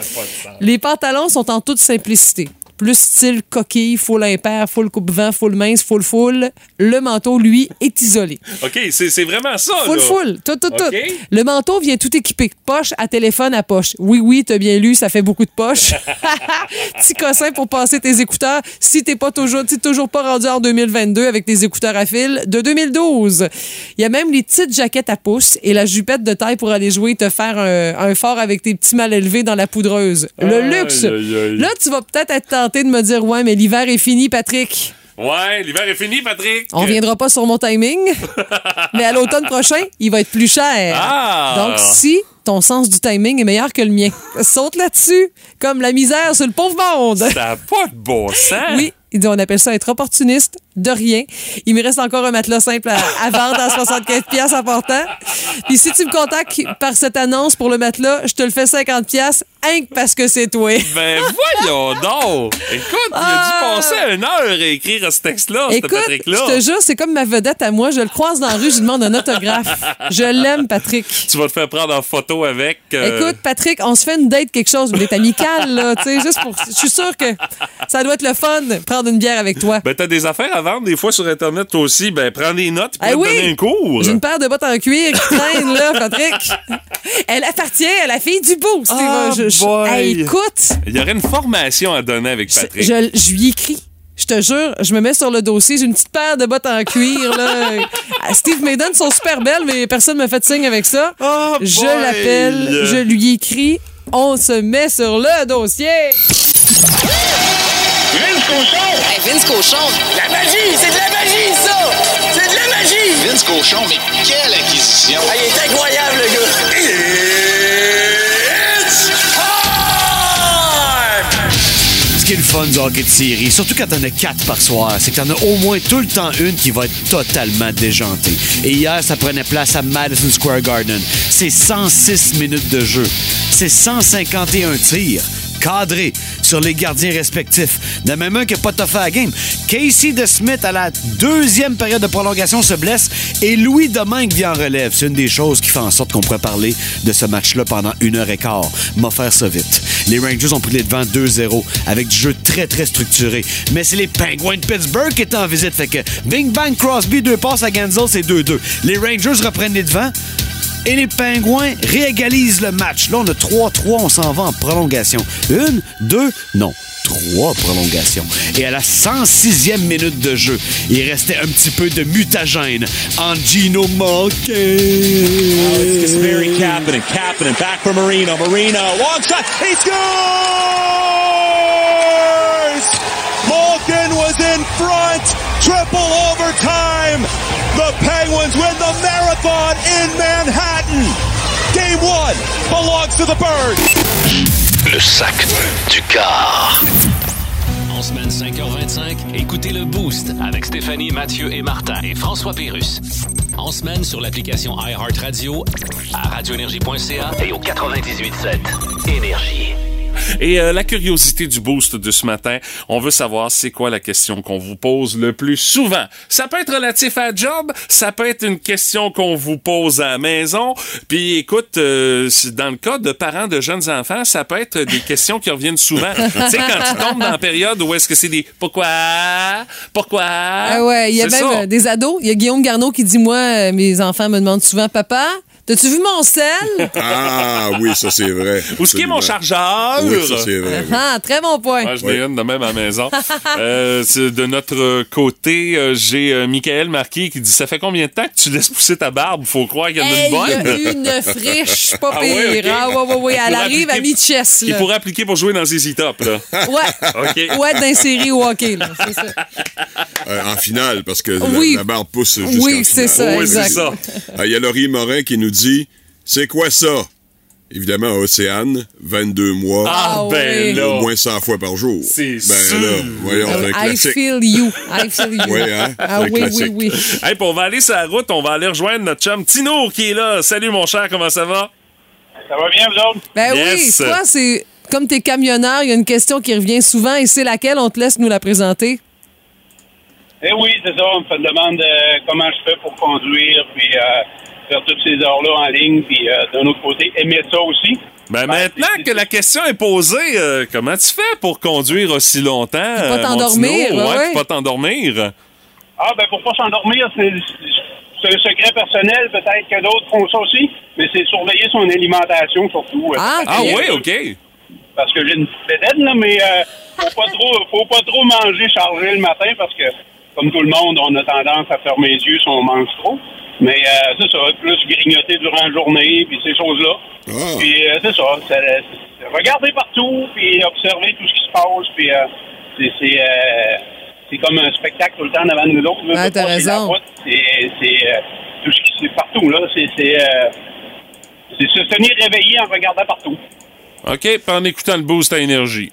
Les pantalons sont en toute simplicité. Plus style coquille, full impair, full coupe-vent, full mince, full full. Le manteau, lui, est isolé. OK, c'est vraiment ça, Full, là. full, tout, tout, tout. Le manteau vient tout équipé. Poche à téléphone à poche. Oui, oui, t'as bien lu, ça fait beaucoup de poches. [laughs] Petit cossin pour passer tes écouteurs si t'es pas toujours, toujours pas rendu en 2022 avec tes écouteurs à fil de 2012. Il y a même les petites jaquettes à pouce et la jupette de taille pour aller jouer, te faire un, un fort avec tes petits mal élevés dans la poudreuse. Le luxe. aïe, aïe. Là, tu vas peut-être être tenté de me dire, ouais, mais l'hiver est fini, Patrick. Ouais, l'hiver est fini, Patrick. On reviendra pas sur mon timing, [laughs] mais à l'automne prochain, il va être plus cher. Ah! Donc, si ton sens du timing est meilleur que le mien, [laughs] saute là-dessus, comme la misère sur le pauvre monde. Ça n'a pas de bon sens. Oui, on appelle ça être opportuniste, de rien. Il me reste encore un matelas simple à, à vendre à 75 pièces en portant. Puis si tu me contactes par cette annonce pour le matelas, je te le fais 50 pièces, que parce que c'est toi. Ben voyons donc! Écoute, il a Ah! dû passer une heure à écrire ce texte-là, ce Écoute, Patrick-là. je te jure, c'est comme ma vedette à moi. Je le croise dans la rue, je lui demande un autographe. Je l'aime, Patrick. Tu vas te faire prendre en photo avec. euh, Écoute, Patrick, on se fait une date, quelque chose, une date amicale, là, tu sais, juste pour. Je suis sûre que ça doit être le fun, prendre une bière avec toi. Ben, t'as des affaires à vendre des fois sur Internet, aussi. Ben, prends des notes pour Ah te oui? donner un cours. J'ai une paire de bottes en cuir qui traîne, là, [laughs] Patrick. Elle appartient à la fille du boost. Ah, Je-. Hey, écoute, Il y aurait une formation à donner avec Patrick. je, je lui écris. Je te jure, je me mets sur le dossier. J'ai une petite paire de bottes en cuir. Là. [laughs] Ah, Steve Maiden sont super belles, mais personne me fait de signe avec ça. Oh, je l'appelle, je lui écris. On se met sur le dossier. Vince Cochon! Hey, Vince Cochon, La magie! C'est de la magie, ça! C'est de la magie! Vince Cochon, mais quelle acquisition! Ah, il est incroyable, le gars! It's time! Ce qui est le fun du hockey de série, surtout quand t'en as quatre par soir, c'est que t'en as au moins tout le temps une qui va être totalement déjantée. Et hier, ça prenait place à Madison Square Garden. C'est 106 minutes de jeu. C'est 151 tirs cadrés sur les gardiens respectifs. A même un qui game. Casey DeSmith, à la deuxième période de prolongation, se blesse et Louis Domingue vient en relève. C'est une des choses qui fait en sorte qu'on pourrait parler de ce match-là pendant une heure et quart. M'a faire ça vite. Les Rangers ont pris les devants 2-0 avec du jeu très, très structuré. Mais c'est les Penguins de Pittsburgh qui étaient en visite. Fait que Bing Bang Crosby, deux passes à Genzel, c'est 2-2. Les Rangers reprennent les devants. Et les Pingouins réégalisent le match. Là, on a 3-3, on s'en va en prolongation. Une, deux, non. Trois prolongations. Et à la 106e minute de jeu, il restait un petit peu de mutagène en Gino Malkin. Mary Kapanen. Kapanen back for Marino. Marino, long shot. He scores! Malkin was in front. Triple overtime. The Penguins win the marathon in Manhattan. One belongs to the Birds. Le sac du car. En semaine 5h25, écoutez le Boost avec Stéphanie, Mathieu et Martin et François Pérus. En semaine sur l'application iHeartRadio, à radioénergie.ca et au 98.7 Énergie. Et euh, la curiosité du boost de ce matin, on veut savoir c'est quoi la question qu'on vous pose le plus souvent. Ça peut être relatif à job, ça peut être une question qu'on vous pose à la maison. Puis écoute, euh, dans le cas de parents de jeunes enfants, ça peut être des questions qui reviennent souvent. [laughs] tu sais quand tu tombes dans la période où est-ce que c'est des pourquoi pourquoi? Ah ouais, il y a même ça. euh, des ados. Il y a Guillaume Garneau qui dit Moi, euh, mes enfants me demandent souvent Papa, T'as-tu vu mon sel? [laughs] Ah oui, ça c'est vrai. Où est-ce qui est mon chargeur? Oui, ça c'est vrai. oui. Ah, très bon point. Ouais, je n'ai une de même à la maison. [laughs] Euh, de notre côté, euh, j'ai euh, Michael Marquis qui dit Ça fait combien de temps que tu laisses pousser ta barbe? Faut croire qu'il y en a une Il y a bonne. une friche, pas Ah pire. ouais. Ah, ouais, ouais, ouais. Elle arrive à mi-chest. Il pourrait appliquer pour jouer dans ZZ Top. Là. [laughs] Ouais. OK. Ou être dans série au hockey, là. Ça. Euh, en finale, parce que la- Oui. la, barre pousse jusqu'en Oui, c'est ça, Oui, c'est exact. ça. Ah, Il y a Laurie Morin qui nous dit C'est quoi ça? Évidemment, Océane, 22 mois, Ah, Ah ben oui. là. au moins 100 fois par jour. C'est ben sûr. là, voyons, c'est un I feel you. I feel you. Oui, hein? Ah oui, oui, oui. Hey, puis on va aller sur la route, on va aller rejoindre notre chum Tino qui est là. Salut mon cher, comment ça va? Ça va bien, vous autres? Ben Yes. oui, toi, c'est comme t'es camionneur, il y a une question qui revient souvent et c'est laquelle? On te laisse nous la présenter. Eh oui, c'est ça. On me fait demande de comment je fais pour conduire, puis euh, faire toutes ces heures-là en ligne, puis euh, d'un autre côté, aimer ça aussi. Ben, maintenant c'est- que la question est posée, euh, comment tu fais pour conduire aussi longtemps? pas euh, t'endormir, Tino? ouais, pas t'endormir. Ah, ben pour pas s'endormir, c'est c'est un secret personnel. Peut-être que d'autres font ça aussi, mais c'est surveiller son alimentation surtout. Ah, Ah oui, OK. Parce que j'ai une petite bédaine, là, mais euh, faut pas trop, faut pas trop manger chargé le matin parce que, comme tout le monde, on a tendance à fermer les yeux si on mange trop. Mais euh, c'est ça, plus grignoter durant la journée, puis ces choses-là. Ah. Puis euh, c'est ça, c'est- c'est regarder partout, puis observer tout ce qui se passe, puis euh, c'est c'est euh, c'est comme un spectacle tout le temps devant nous autres. C'est t'as pas- c'est la raison. route, C'est c'est, euh, tout ce qui c'est partout là. C'est c'est euh, c'est se tenir réveillé en regardant partout. OK, puis en écoutant le boost à énergie.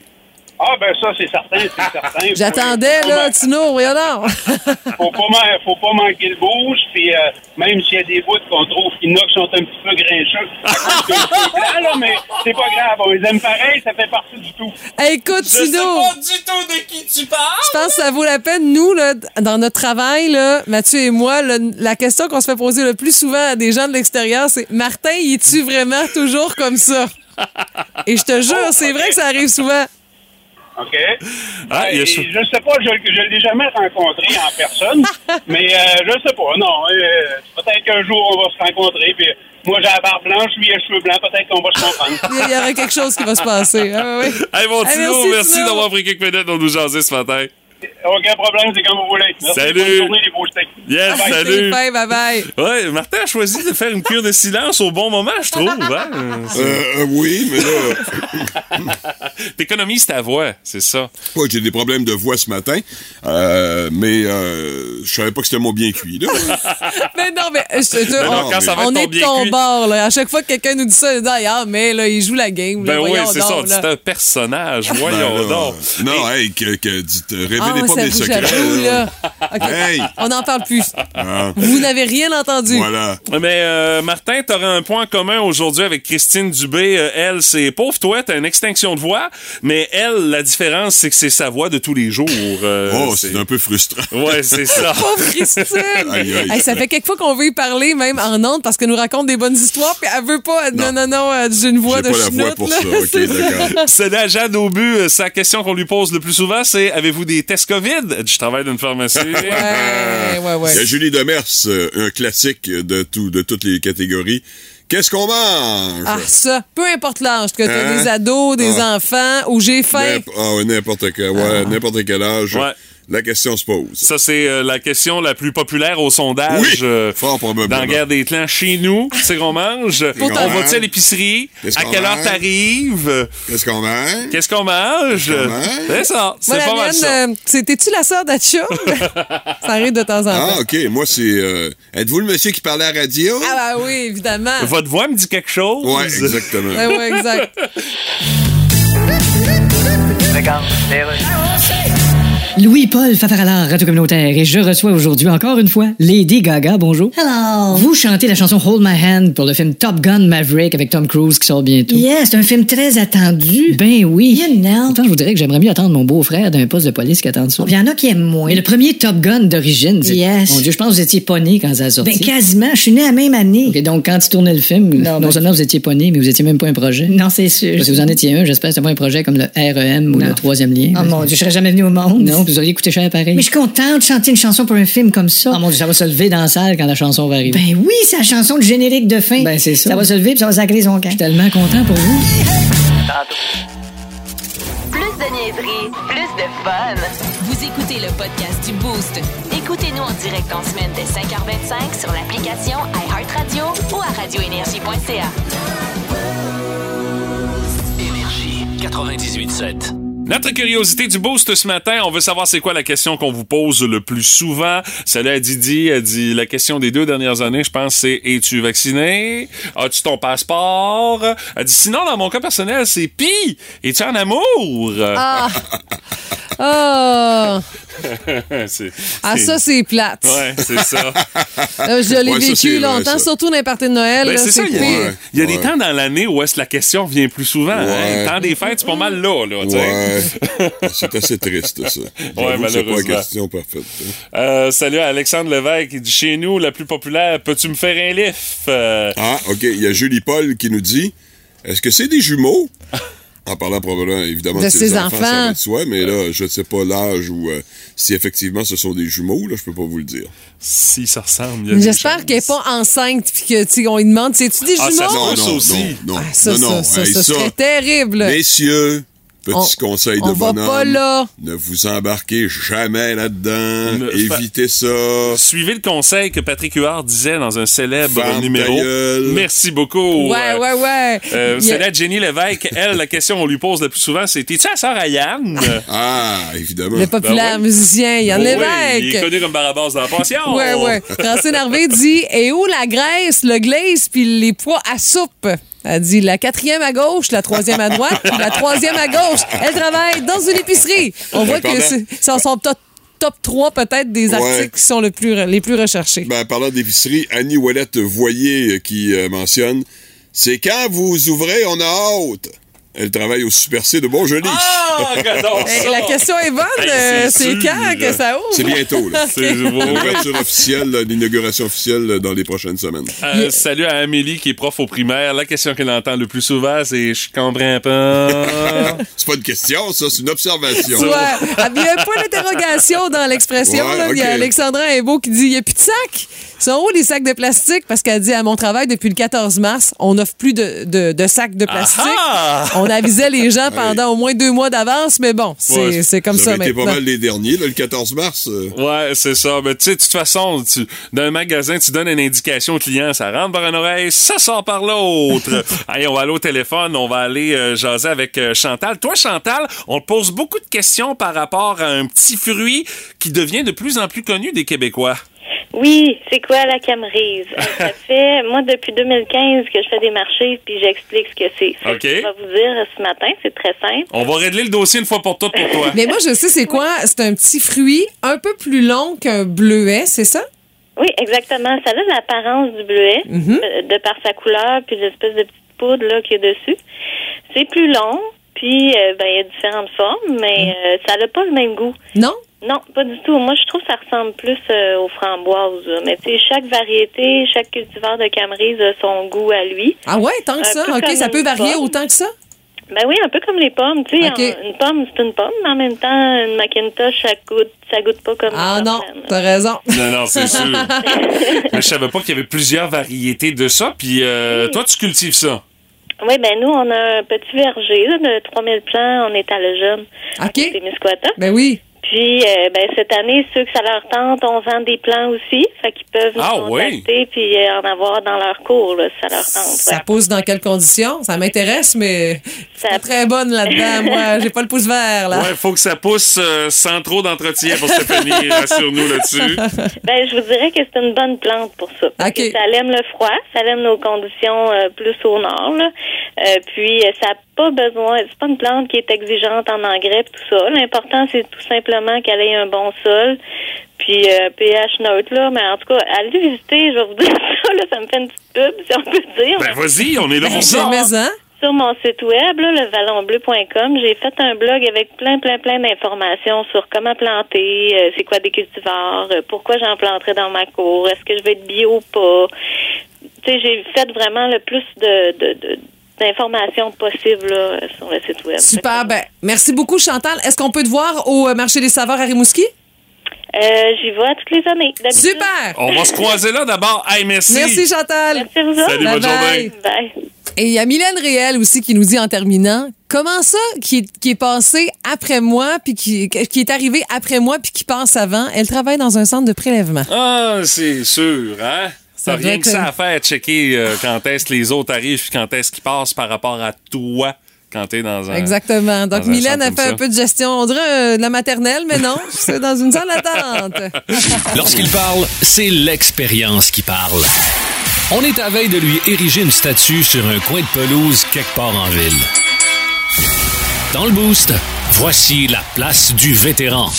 Ah ben ça c'est certain, c'est certain. [laughs] J'attendais, là, Tino, donc. [laughs] Faut pas, man- faut pas manquer le boost, puis euh, même s'il y a des bouts qu'on trouve qui qui sont un petit peu grincheux, [laughs] là, mais c'est pas grave, on les aime pareil, ça fait partie du tout. Hey, écoute, Tino. du tout de qui tu parles. Je pense que ça vaut la peine, nous, là, dans notre travail, là, Mathieu et moi, là, la question qu'on se fait poser le plus souvent à des gens de l'extérieur, c'est Martin, y es-tu vraiment toujours comme ça? Et je te jure, c'est vrai que ça arrive souvent. OK? Ah, Euh, ça. je sais pas, je ne l'ai jamais rencontré en personne, [laughs] mais euh, je sais pas, non. euh, peut-être qu'un jour, on va se rencontrer, puis moi, j'ai la barbe blanche, lui, il a les cheveux blancs, peut-être qu'on va se comprendre. [laughs] Il y- aurait quelque chose qui va se passer. Ah, oui. Hey, mon Hey, Tino, merci, d'avoir pris quelques minutes pour nous jaser ce matin. Aucun problème, c'est comme vous voulez. Merci, Salut. bonne journée, les beaux steaks. Yes, Bye-bye. salut. Fin, bye bye. Ouais, Martin a choisi de faire une cure de silence au bon moment, je trouve. Hein? Euh, euh, oui, mais là, [laughs] T'économises ta voix, c'est ça. ouais, j'ai des problèmes de voix ce matin, euh, mais euh, je savais pas que c'était mon bien cuit. Là. [laughs] Mais non, mais je te jure, non, on, quand ça va être on ton est de bien ton bord. Là. À chaque fois que quelqu'un nous dit ça, d'ailleurs, mais là, il joue la game. là. Ben oui, c'est ça. C'est un personnage. Ben Voyons donc. non, hey, que, que dites, révélez Ah, pas mes secrets. là. là. Hey. On n'en parle plus. Ah, Vous n'avez rien entendu. voilà. Mais euh, Martin, t'aurais un point commun aujourd'hui avec Christine Dubé. Euh, elle, c'est pauvre toi, t'as une extinction de voix, mais elle, la différence, c'est que c'est sa voix de tous les jours. Euh, Oh, c'est un peu frustrant. Ouais, c'est ça. [laughs] Pauvre Christine! Aïe, aïe. Hey, ça fait quelques fois qu'on veut y parler, même en ondes, parce qu'elle nous raconte des bonnes histoires, puis elle veut pas. Non, non, non, euh, j'ai une voix J'ai de pas la voix schnout, pour là. ça. [laughs] C'est à Jeanne Aubu, euh, sa question qu'on lui pose le plus souvent, c'est avez-vous des tests COVID? Elle dit, Je travaille dans une pharmacie. Ouais, ouais, ouais. Il y a Julie Demers, euh, un classique de, tout, de toutes les catégories. Qu'est-ce qu'on mange? Ah, ça, peu importe l'âge, que tu Hein? des ados, des Ah. enfants, ou j'ai faim. Ah, ouais, n'importe quel, ouais, n'importe quel âge. Ouais. La question se pose. Ça, c'est euh, la question la plus populaire au sondage. Oui, euh, fort probablement. Dans la guerre des clans, chez nous, c'est qu'on mange. Pourtant- on va-tu à l'épicerie? À quelle heure t'arrives? Qu'est-ce qu'on mange? Qu'est-ce qu'on mange? C'est ça. C'est pas mal ça. euh, t'es-tu la sœur d'Acha? [laughs] ça arrive de temps en temps. Ah, OK. Moi, c'est... euh, Êtes-vous le monsieur qui parlait à la radio? Ah, bah oui, évidemment. Votre voix me dit quelque chose? Ouais, exactement. Ouais, ouais, exact. Louis-Paul Fafaralard, Radio Communautaire, et je reçois aujourd'hui encore une fois Lady Gaga, bonjour. Hello. Vous chantez la chanson Hold My Hand pour le film Top Gun Maverick avec Tom Cruise qui sort bientôt. Yeah, c'est un film très attendu. Ben oui. You know. Pourtant, je vous dirais que j'aimerais mieux attendre mon beau-frère d'un poste de police qu'attendre ça. Il y en a qui aiment moins. Mais le premier Top Gun d'origine, c'est- Yes. mon Dieu, je pense que vous étiez pas né quand ça a sorti. Ben, quasiment. Je suis née la même année. Ok, donc quand tu tournais le film, non, ben- seulement vous étiez pas né, mais vous étiez même pas un projet. Non, c'est sûr. Parce que vous en étiez un, j'espère que c'était pas un projet comme le REM ou Non. le troisième lien. Oh mon Dieu, je serais jamais venue au monde. Non, puis vous auriez coûté cher pareil. Mais je suis contente de chanter une chanson pour un film comme ça. Ah mon Dieu, ça va se lever dans la salle quand la chanson va arriver. Ben oui, c'est la chanson de générique de fin. Ben, c'est ça. Ça va se lever puis ça va sacrer son camp. Je suis tellement content pour vous. Plus de niaiserie, plus de fun. Vous écoutez le podcast du Boost. Écoutez-nous en direct en semaine dès 5h25 sur l'application iHeartRadio ou à radioénergie.ca. Énergie 98.7. Notre curiosité du boost ce matin, on veut savoir c'est quoi la question qu'on vous pose le plus souvent. Salut à Didi, elle dit la question des deux dernières années, je pense, c'est es-tu vacciné? As-tu ton passeport? Elle dit sinon, dans mon cas personnel, c'est pis, es-tu en amour? Ah! [laughs] [laughs] Ah! C'est- Ah, ça, c'est plate. Ouais, c'est ça. Euh, je l'ai Ouais, vécu longtemps, ça. surtout dans les parties de Noël. Ben, là, c'est ça, il y a, y des Ouais. temps dans l'année où est-ce que la question vient plus souvent. hein? Ouais. Temps des fêtes, c'est pas mal là, là, tu sais. Ouais. [laughs] c'est assez triste, ça. Que C'est pas la question parfaite. hein. Euh, salut à Alexandre Lévesque, il dit chez nous, la plus populaire, peux-tu me faire un lift? Euh, Ah, OK. Il y a Julie Paul qui nous dit Est-ce que c'est des jumeaux? [laughs] En parlant probablement, évidemment, De ses, ses enfants, ça enfants. va de soi, mais là, je ne sais pas l'âge ou euh, si effectivement ce sont des jumeaux, là, je peux pas vous le dire. si ça ressemble, J'espère qu'elle n'est pas enceinte puis que, tu sais, on lui demande, c'est-tu des Ah, jumeaux? ça se Non, ça non, aussi. non, non, Ah, ça, non, non. ça, ça, Hey, ça ça, serait terrible. Messieurs, petit On- conseil de on va bonhomme. pas là. Ne vous embarquez jamais là-dedans. Évitez ça. Suivez le conseil que Patrick Huard disait dans un célèbre numéro. Merci beaucoup. Ouais, Euh, ouais, ouais. euh, Il y a- Salut à Jenny Lévesque. Elle, la question qu'on lui pose le plus souvent, c'est T'es-tu la sœur à Yann? [laughs] Ah, évidemment. Le populaire Ben musicien Yann Oh oui, Lévesque. il est connu comme Barabas dans la passion. Ouais, ouais. Francine Hervé dit Et où la graisse, le glaze puis les pois à soupe? Elle dit la quatrième à gauche, la troisième à droite, puis la troisième à gauche. Elle travaille dans une épicerie. On voit que c'est son top, top 3 peut-être des Ouais. articles qui sont le plus, les plus recherchés. Ben, parlant d'épicerie, Annie Ouellette Voyer euh, qui euh, mentionne C'est quand vous ouvrez, on a hâte. Elle travaille au Super C de Montjoli. Ah, [laughs] la question est bonne. Hey, euh, c'est quand que ça ouvre? C'est bientôt. [laughs] C'est. L'ouverture officielle, l'inauguration officielle là, dans les prochaines semaines. Euh, Salut à Amélie qui est prof au primaire. La question qu'elle entend le plus souvent, c'est Je comprends [laughs] pas. C'est pas une question, ça, c'est une observation. Ouais. Ah, Il y a un point d'interrogation dans l'expression. Ouais. Il y a. Alexandra Imbeau qui dit il n'y a plus de sacs. Sont où les sacs de plastique? Parce qu'elle dit à mon travail, depuis le 14 mars, on n'offre plus de, de- de sacs de plastique. Ah! On avisait les gens [laughs] pendant au moins deux mois d'avance, mais bon, c'est Ouais, c'est comme ça été maintenant. pas mal les derniers, là, le 14 mars. euh. Ouais, c'est ça. Mais tu sais, de toute façon, tu, dans un magasin, tu donnes une indication au client, ça rentre par une oreille, ça sort par l'autre. [laughs] Allez, on va aller au téléphone, on va aller euh, jaser avec euh, Chantal. Toi, Chantal, on te pose beaucoup de questions par rapport à un petit fruit qui devient de plus en plus connu des Québécois. Oui, c'est quoi la camerise? Euh, Ça [laughs] fait, moi, depuis 2015 que je fais des marchés, puis j'explique ce que c'est. Que OK. Je vais vous dire ce matin, c'est très simple. On va régler le dossier une fois pour toutes pour toi. Mais moi, je sais c'est quoi? C'est un petit fruit un peu plus long qu'un bleuet, c'est ça? Oui, exactement. Ça a l'apparence du bleuet, Mhm. euh, de par sa couleur, puis l'espèce de petite poudre là qu'il y a dessus. C'est plus long, puis euh, ben, il y a différentes formes, mais euh, ça n'a pas le même goût. Non? Non, pas du tout. Moi, je trouve que ça ressemble plus euh, aux framboises. Mais tu sais, chaque variété, chaque cultivar de camerise a son goût à lui. Ah ouais, tant que Un ça? OK, ça peut varier pomme. autant que ça? Ben oui, un peu comme les pommes. Tu sais, une pomme, c'est une pomme, mais en même temps, une Macintosh, ça goûte, ça goûte pas comme Ah non, t'as raison. Non, non, c'est sûr. [laughs] Mais je savais pas qu'il y avait plusieurs variétés de ça. Puis euh, toi, tu cultives ça? Oui, ben nous, on a un petit verger là, de 3000 plants. On est à le jeune. OK. C'est Misquata. Ben oui. Puis, euh, ben, cette année, ceux que ça leur tente, on vend des plants aussi. Fait qu'ils peuvent nous Ah, oui. contacter puis euh, en avoir dans leur cours, là, si ça leur tente. Ça ouais. pousse dans quelles conditions? Ça m'intéresse, mais pas très bonne là-dedans. [laughs] Moi, j'ai pas le pouce vert, là. Ouais, faut que ça pousse euh, sans trop d'entretien pour Stéphanie. [laughs] Rassure-nous là-dessus. Ben, je vous dirais que c'est une bonne plante pour ça. Parce que ça aime le froid, ça aime nos conditions euh, plus au nord. Là. Euh, puis, ça pas besoin, c'est pas une plante qui est exigeante en engrais tout ça. L'important, c'est tout simplement qu'elle ait un bon sol. Puis, euh, pH neutre, là. Mais en tout cas, allez visiter, je vais vous [laughs] dire ça, là, ça me fait une petite pub, si on peut dire. Ben vas-y, on est là pour ça. Jamais, hein? Sur mon site web, là, levallonbleu.com, j'ai fait un blog avec plein, plein, plein d'informations sur comment planter, euh, c'est quoi des cultivars, euh, pourquoi j'en planterai dans ma cour, est-ce que je vais être bio ou pas. Tu sais, j'ai fait vraiment le plus de, de, de- d'informations possibles là, sur le site web. Super. Ben, merci beaucoup, Chantal. Est-ce qu'on peut te voir au euh, marché des saveurs à Rimouski? Euh, J'y vais toutes les années. Super! On va se croiser là d'abord. Hey, merci. Merci, Chantal. Merci à vous. Salut, bonne Bye-bye. journée. Bye. Et il y a Mylène Réel aussi qui nous dit en terminant comment ça qui est, qui est passé après moi puis qui, qui est arrivé après moi puis qui passe avant? Elle travaille dans un centre de prélèvement. Ah, c'est sûr, hein? Ça rien que ça à faire, checker euh, quand est-ce que les autres arrivent puis quand est-ce qu'ils passent par rapport à toi quand t'es dans un. Exactement. Donc Mylène a fait un peu de gestion, on dirait euh, de la maternelle, mais non, [laughs] c'est dans une salle d'attente. [laughs] Lorsqu'il parle, c'est l'expérience qui parle. On est à veille de lui ériger une statue sur un coin de pelouse quelque part en ville. Dans le boost, voici la place du vétéran.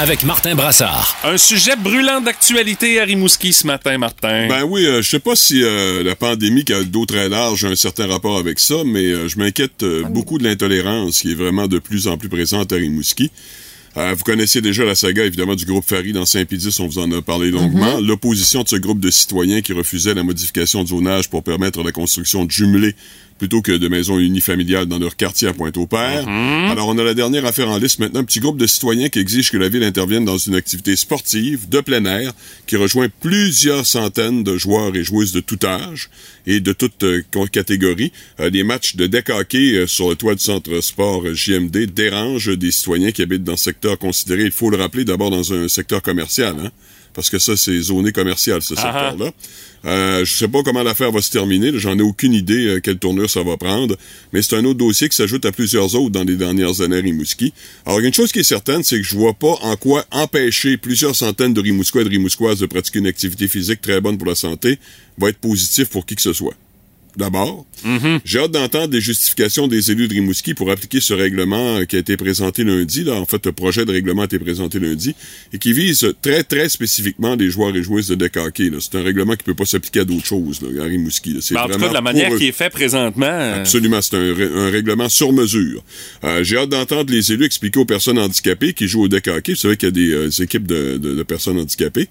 Avec Martin Brassard. Un sujet brûlant d'actualité à Rimouski ce matin, Martin. Ben oui, euh, je sais pas si euh, la pandémie qui a le dos très large a un certain rapport avec ça, mais euh, je m'inquiète euh, beaucoup de l'intolérance qui est vraiment de plus en plus présente à Rimouski. Euh, vous connaissez déjà la saga, évidemment, du groupe Ferry dans Saint-Pédis, on vous en a parlé longuement. L'opposition de ce groupe de citoyens qui refusait la modification de zonage pour permettre la construction de jumelés plutôt que de maisons unifamiliales dans leur quartier à Pointe-au-Père. Alors, on a la dernière affaire en liste maintenant, un petit groupe de citoyens qui exige que la ville intervienne dans une activité sportive de plein air qui rejoint plusieurs centaines de joueurs et joueuses de tout âge et de toute euh, catégorie. Euh, les matchs de deck hockey euh, sur le toit du centre sport JMD dérangent des citoyens qui habitent dans ce secteur considéré, il faut le rappeler, d'abord dans un secteur commercial, hein, parce que ça, c'est zoné commercial, ce Ah ah. secteur-là. Euh, je sais pas comment l'affaire va se terminer, j'en ai aucune idée euh, quelle tournure ça va prendre, mais c'est un autre dossier qui s'ajoute à plusieurs autres dans les dernières années Rimouski. Alors, une chose qui est certaine, c'est que je vois pas en quoi empêcher plusieurs centaines de Rimousquois et de Rimousquoises de pratiquer une activité physique très bonne pour la santé va être positif pour qui que ce soit. D'abord, j'ai hâte d'entendre des justifications des élus de Rimouski pour appliquer ce règlement qui a été présenté lundi. Là, en fait, le projet de règlement a été présenté lundi et qui vise très, très spécifiquement les joueurs et joueuses de deck hockey. C'est un règlement qui peut pas s'appliquer à d'autres choses là, à Rimouski. là. Ben, en tout cas, de la manière qui est fait présentement. euh, Absolument, c'est un, règlement sur mesure. Euh, J'ai hâte d'entendre les élus expliquer aux personnes handicapées qui jouent au deck hockey, vous savez qu'il y a des euh, équipes de, de- de personnes handicapées,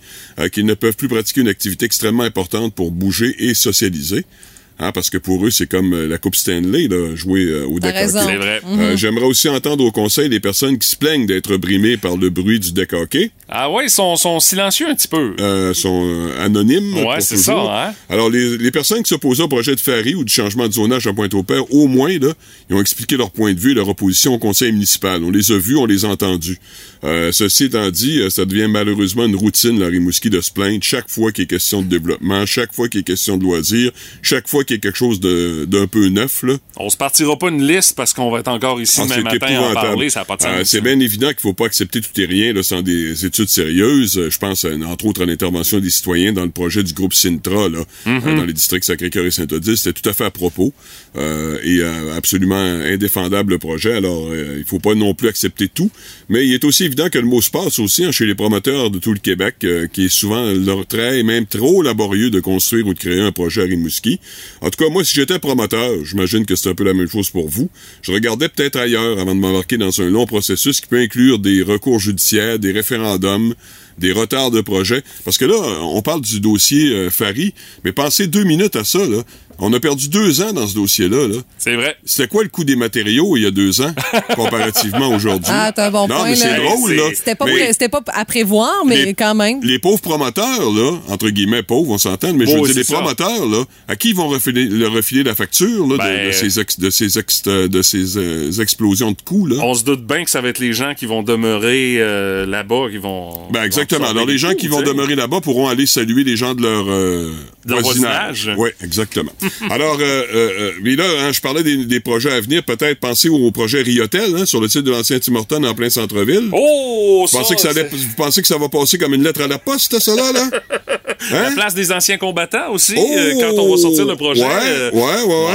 qu'ils ne peuvent plus pratiquer une activité extrêmement importante pour bouger et socialiser. Hein, parce que pour eux, c'est comme euh, la Coupe Stanley, là, jouer euh, au deck hockey. C'est vrai. Euh, J'aimerais aussi entendre au conseil les personnes qui se plaignent d'être brimées par le bruit du deck hockey. Ah ouais, ils sont, sont silencieux un petit peu. Euh, sont euh, anonymes. Ouais, pour c'est toujours. ça, hein? Alors, les, les personnes qui s'opposaient au projet de Ferry ou du changement de zonage à Pointe-au-Père, au moins, là, ils ont expliqué leur point de vue et leur opposition au conseil municipal. On les a vus, on les a entendus. Euh, ceci étant dit, ça devient malheureusement une routine, la Rimouski, de se plaindre chaque fois qu'il est question de développement, chaque fois qu'il est question de loisirs, chaque fois qu'il y a quelque chose d'un peu neuf, là. On se partira pas une liste parce qu'on va être encore ici Ah, matin à en parler, ça. Euh, c'est bien évident qu'il faut pas accepter tout et rien là, sans des études sérieuses. Je pense euh, entre autres à l'intervention des citoyens dans le projet du groupe Sintra là, Mhm. euh, dans les districts Sacré-Cœur et Saint-Odile. C'était tout à fait à propos euh, et euh, absolument indéfendable le projet. Alors il faut pas non plus accepter tout, mais il est aussi évident que le mot se passe aussi hein, chez les promoteurs de tout le Québec, euh, qui est souvent leur très et même trop laborieux de construire ou de créer un projet à Rimouski. En tout cas, moi, si j'étais promoteur, j'imagine que c'est un peu la même chose pour vous. Je regardais peut-être ailleurs avant de m'embarquer dans un long processus qui peut inclure des recours judiciaires, des référendums, des retards de projet. Parce que là, on parle du dossier euh, Fari, mais pensez deux minutes à ça, là. On a perdu deux ans dans ce dossier-là. Là. C'est vrai. C'était quoi le coût des matériaux il y a deux ans, [laughs] comparativement aujourd'hui? Ah, t'as un bon non, point, mais c'est drôle, là. C'était pas, à prévoir, mais Les- quand même. les pauvres promoteurs, là, entre guillemets pauvres, on s'entend, mais je Oh, veux dire, c'est les ça. promoteurs, là, à qui ils vont refiler, leur refiler la facture, là, de- Ben, de, ces, ex- de ces, ex- de ces euh, explosions de coûts, là? On se doute bien que ça va être les gens qui vont demeurer euh, là-bas, qui vont. Ben, exactement. vont Alors, les gens qui vont demeurer là-bas pourront aller saluer les gens de leur, euh, De leur voisinage. Oui, exactement. [laughs] Alors, euh, euh, euh, mais là, hein, je parlais des, des projets à venir. Peut-être penser au projet Riotel, hein, sur le site de l'ancien Tim Hortons en plein centre-ville. Oh, Vous pensez, que ça allait- vous pensez que ça va passer comme une lettre à la poste, ça, là? là? [laughs] La Hein? place des anciens combattants aussi, Oh! euh, quand on va sortir le projet. Ouais, ouais, ouais,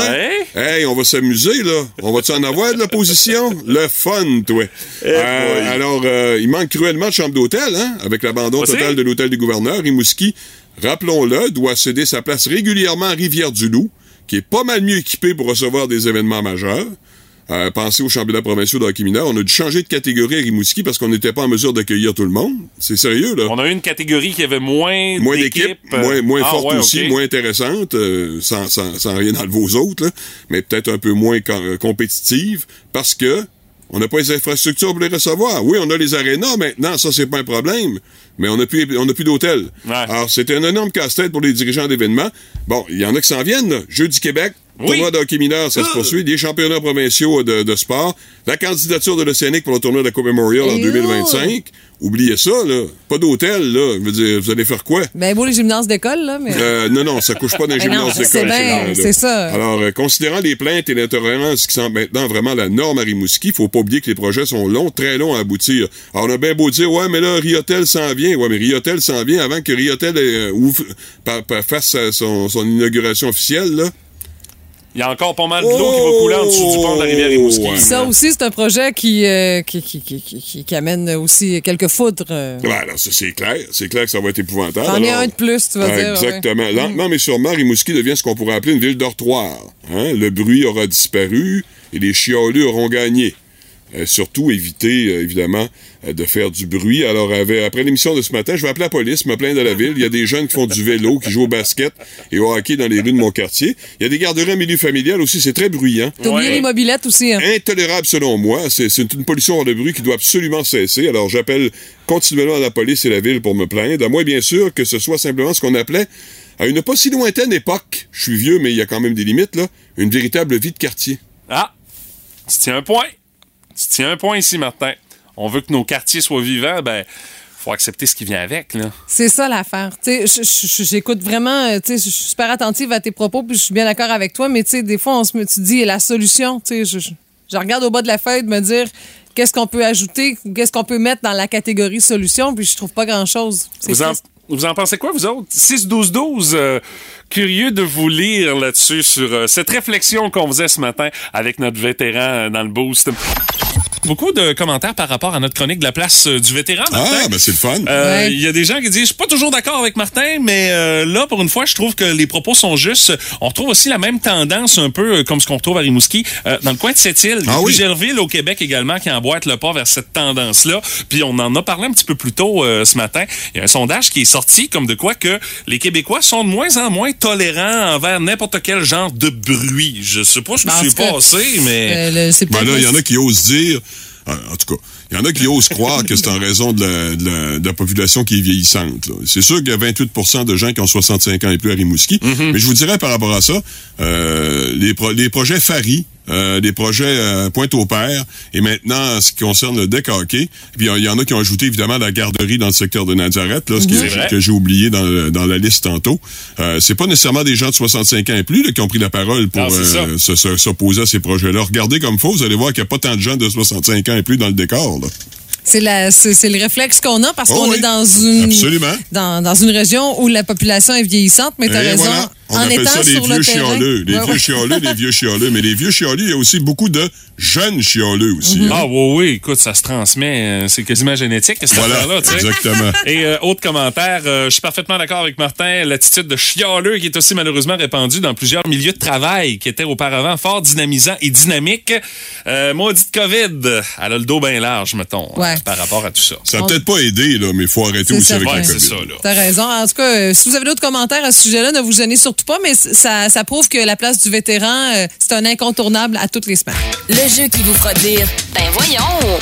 ouais. Hey, on va s'amuser, là. On va-tu en avoir de l'opposition? [laughs] Le fun, toi. Eh alors, il manque cruellement de chambre d'hôtel, hein, avec l'abandon total de l'hôtel du gouverneur. Rimouski, rappelons-le, doit céder sa place régulièrement à Rivière-du-Loup, qui est pas mal mieux équipé pour recevoir des événements majeurs. euh, pensez aux championnats provinciaux de hockey mineur. On a dû changer de catégorie à Rimouski parce qu'on n'était pas en mesure d'accueillir tout le monde. C'est sérieux, là. On a eu une catégorie qui avait moins Moins d'équipes. d'équipes, moins, moins Ah, forte ouais, aussi, moins intéressante, euh, sans, sans, sans rien enlever aux autres, là, mais peut-être un peu moins euh, compétitive, parce que on n'a pas les infrastructures pour les recevoir. Oui, on a les arénas maintenant, ça c'est pas un problème, mais on n'a plus, on n'a plus d'hôtel. Alors c'était un énorme casse-tête pour les dirigeants d'événements. Bon, il y en a qui s'en viennent. Là. Jeux du Québec, tournoi de hockey mineur, ça se poursuit, des championnats provinciaux de, de sport, la candidature de l'Océanique pour le tournoi de la Coupe Memorial en Et 2025. Oubliez ça, là. Pas d'hôtel, là. Je veux dire, vous allez faire quoi? Ben, beau les gymnases d'école, là, mais. Euh, non, non, ça couche pas dans les [laughs] Ben gymnases c'est d'école. c'est ça. Alors, euh, considérant les plaintes et l'intolérance qui semblent maintenant vraiment la norme à Rimouski, faut pas oublier que les projets sont longs, très longs à aboutir. Alors, on a bien beau dire, ouais, mais là, Riotel s'en vient. Ouais, mais Riotel s'en vient avant que Riotel euh, pa- pa- fasse euh, son, son inauguration officielle, là. Il y a encore pas mal de l'eau qui va couler en dessous du pont de la rivière Rimouski. Ouais. Ça aussi, c'est un projet qui, euh, qui, qui, qui, qui- amène aussi quelques foudres. euh. Ouais, c'est clair. C'est clair que ça va être épouvantable. T'en Alors, un de plus, tu vas Ah, dire. ouais. Exactement. Lentement, mais sûrement, Rimouski devient ce qu'on pourrait appeler une ville dortoir. Hein? Le bruit aura disparu et les chialus auront gagné. Euh, surtout, éviter, euh, évidemment, euh, de faire du bruit. Alors, avec- après l'émission de ce matin, je vais appeler la police, me plaindre de la ville. Il y a des jeunes qui font du vélo, qui jouent au basket et au hockey dans les rues de mon quartier. Il y a des garderies en milieu familial aussi, c'est très bruyant. T'as oublié les mobilettes aussi. Hein? Intolérable selon moi. C'est c'est une pollution hors de bruit qui doit absolument cesser. Alors j'appelle continuellement la police et la ville pour me plaindre. À moins bien sûr que ce soit simplement ce qu'on appelait à une pas si lointaine époque, je suis vieux mais il y a quand même des limites là, une véritable vie de quartier. Ah, tu tiens un point. Tu tiens un point ici, Martin. On veut que nos quartiers soient vivants, ben, faut accepter ce qui vient avec, là. C'est ça l'affaire. J'écoute vraiment, euh, tu sais, je suis super attentive à tes propos, puis je suis bien d'accord avec toi, mais tu sais, des fois, on se me, tu dis la solution, tu sais, je, regarde au bas de la feuille de me dire qu'est-ce qu'on peut ajouter, qu'est-ce qu'on peut mettre dans la catégorie solution, puis je trouve pas grand-chose. Vous en. Vous en pensez quoi, vous autres? 6-12-12, euh, curieux de vous lire là-dessus, sur euh, cette réflexion qu'on faisait ce matin avec notre vétéran euh, dans le boost. Beaucoup de commentaires par rapport à notre chronique de la place euh, du vétéran, Martin. Ah, ben c'est le fun. Euh, Il Ouais. y a des gens qui disent, je suis pas toujours d'accord avec Martin, mais euh, là, pour une fois, je trouve que les propos sont justes. On retrouve aussi la même tendance, un peu euh, comme ce qu'on retrouve à Rimouski, euh, dans le coin de y a Ah oui? au Québec également qui emboîtent le pas vers cette tendance-là. Puis on en a parlé un petit peu plus tôt euh, ce matin. Il y a un sondage qui est sorti comme de quoi que les Québécois sont de moins en moins tolérants envers n'importe quel genre de bruit. Je sais pas ce en qui s'est tout cas, passé, mais... Euh, Ben là, il y en a qui osent dire en tout cas, il y en a qui osent croire que c'est en [laughs] raison de la, de la- de la population qui est vieillissante. C'est sûr qu'il y a 28% de gens qui ont 65 ans et plus à Rimouski. Mais je vous dirais par rapport à ça, euh, les, pro- les projets Fari, euh, des projets euh, Pointe-au-Père, et maintenant, ce qui concerne le deck hockey, puis il y en a qui ont ajouté évidemment la garderie dans le secteur de Nazareth, là, ce qui- que j'ai oublié dans, le- dans la liste tantôt. Euh, c'est pas nécessairement des gens de 65 ans et plus là, qui ont pris la parole pour euh, se- se- s'opposer à ces projets-là. Regardez comme faut, vous allez voir qu'il n'y a pas tant de gens de 65 ans et plus dans le décor. Là. C'est la- c'est c'est le réflexe qu'on a parce Oh qu'on oui, est dans une dans, dans une région où la population est vieillissante, mais tu as Et raison. voilà. On en appelle étant ça les sur vieux le chialeux. Les Ouais, vieux ouais. chialeux, les vieux chialeux. Mais les vieux chialeux, il y a aussi beaucoup de jeunes chialeux aussi. hein. Ah oui, oui, écoute, ça se transmet, euh, c'est quasiment génétique, cette Voilà, tu sais. exactement. [laughs] Et euh, autre commentaire, euh, je suis parfaitement d'accord avec Martin, l'attitude de chialeux qui est aussi malheureusement répandue dans plusieurs milieux de travail qui étaient auparavant fort dynamisants et dynamiques. Euh, maudite COVID, elle a le dos bien large, mettons, Ouais. euh, par rapport à tout ça. Ça a peut-être pas aidé, là, mais il faut arrêter aussi ça, avec ouais. la c'est COVID. ça, là. T'as raison. En tout cas, euh, si vous avez d'autres commentaires à ce sujet-là, ne vous gênez surtout pas, mais ça, ça prouve que la place du vétéran, euh, c'est un incontournable à toutes les semaines. Le jeu qui vous fera dire Ben voyons!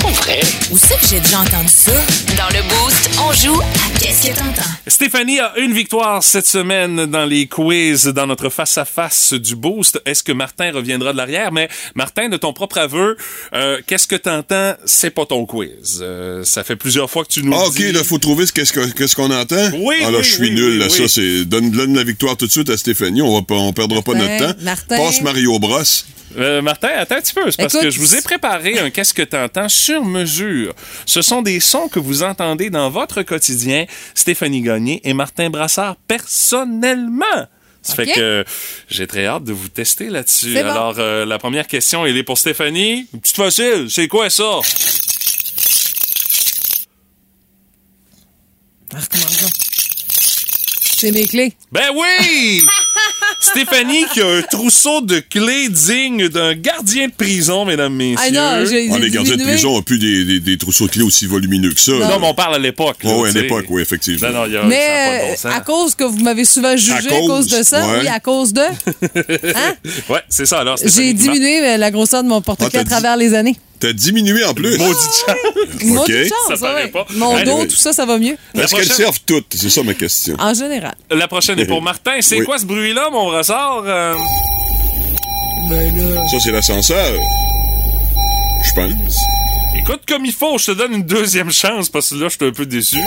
Pas vrai? Où c'est que j'ai déjà entendu ça? Dans le Boost, on joue à Qu'est-ce que t'entends? Stéphanie a une victoire cette semaine dans les quiz, dans notre face-à-face du Boost. Est-ce que Martin reviendra de l'arrière? Mais Martin, de ton propre aveu, euh, qu'est-ce que t'entends? C'est pas ton quiz. Euh, ça fait plusieurs fois que tu nous Ah, OK, dis... là, faut trouver ce qu'est-ce que- qu'est-ce qu'on entend. Oui, Ah, là, oui, je suis oui, nul, là. oui. Ça, c'est. Donne, donne la victoire tout de suite à Stéphanie. On va pas, on perdra pas Martin, notre temps. Martin. Passe Mario Bros. Euh, Martin, attends un petit peu. C'est parce Écoute, que je vous ai préparé un Qu'est-ce que t'entends sur mesure. Ce sont des sons que vous entendez dans votre quotidien. Stéphanie Gagné et Martin Brassard personnellement. Ça fait que j'ai très hâte de vous tester là-dessus. C'est bon. Alors, euh, la première question, elle est pour Stéphanie. Une petite facile. C'est quoi ça? Ah, C'est mes clés. Ben oui! [laughs] Stéphanie qui a un trousseau de clés digne d'un gardien de prison, mesdames, messieurs. Ah non, j'ai- Ah, les gardiens de diminué. prison ont plus des, des, des trousseaux de clés aussi volumineux que ça. Non, là. mais on parle à l'époque. là, Oh, ouais, à tu sais. l'époque, oui, effectivement. Non, non, il y a, Mais ça a pas de bon euh, sens. à cause que vous m'avez souvent jugé à cause, cause, de ça, ouais. oui, à cause de, [laughs] Hein? Ouais, c'est ça. Alors, Stéphanie j'ai diminué euh, la grosseur de mon porte-clés Ah, à t'as travers les années. T'as diminué en plus. Maudite chance. Maudite OK. chance, Ça paraît pas. Mon dos, tout ça, ça va mieux. Est-ce qu'elles servent toutes? C'est ça ma question. En général. La prochaine est pour Martin. C'est Oui. quoi ce bruit-là, mon brassard? Euh, Ça, c'est l'ascenseur. Je pense. Écoute comme il faut, je te donne une deuxième chance parce que là, je suis un peu déçu.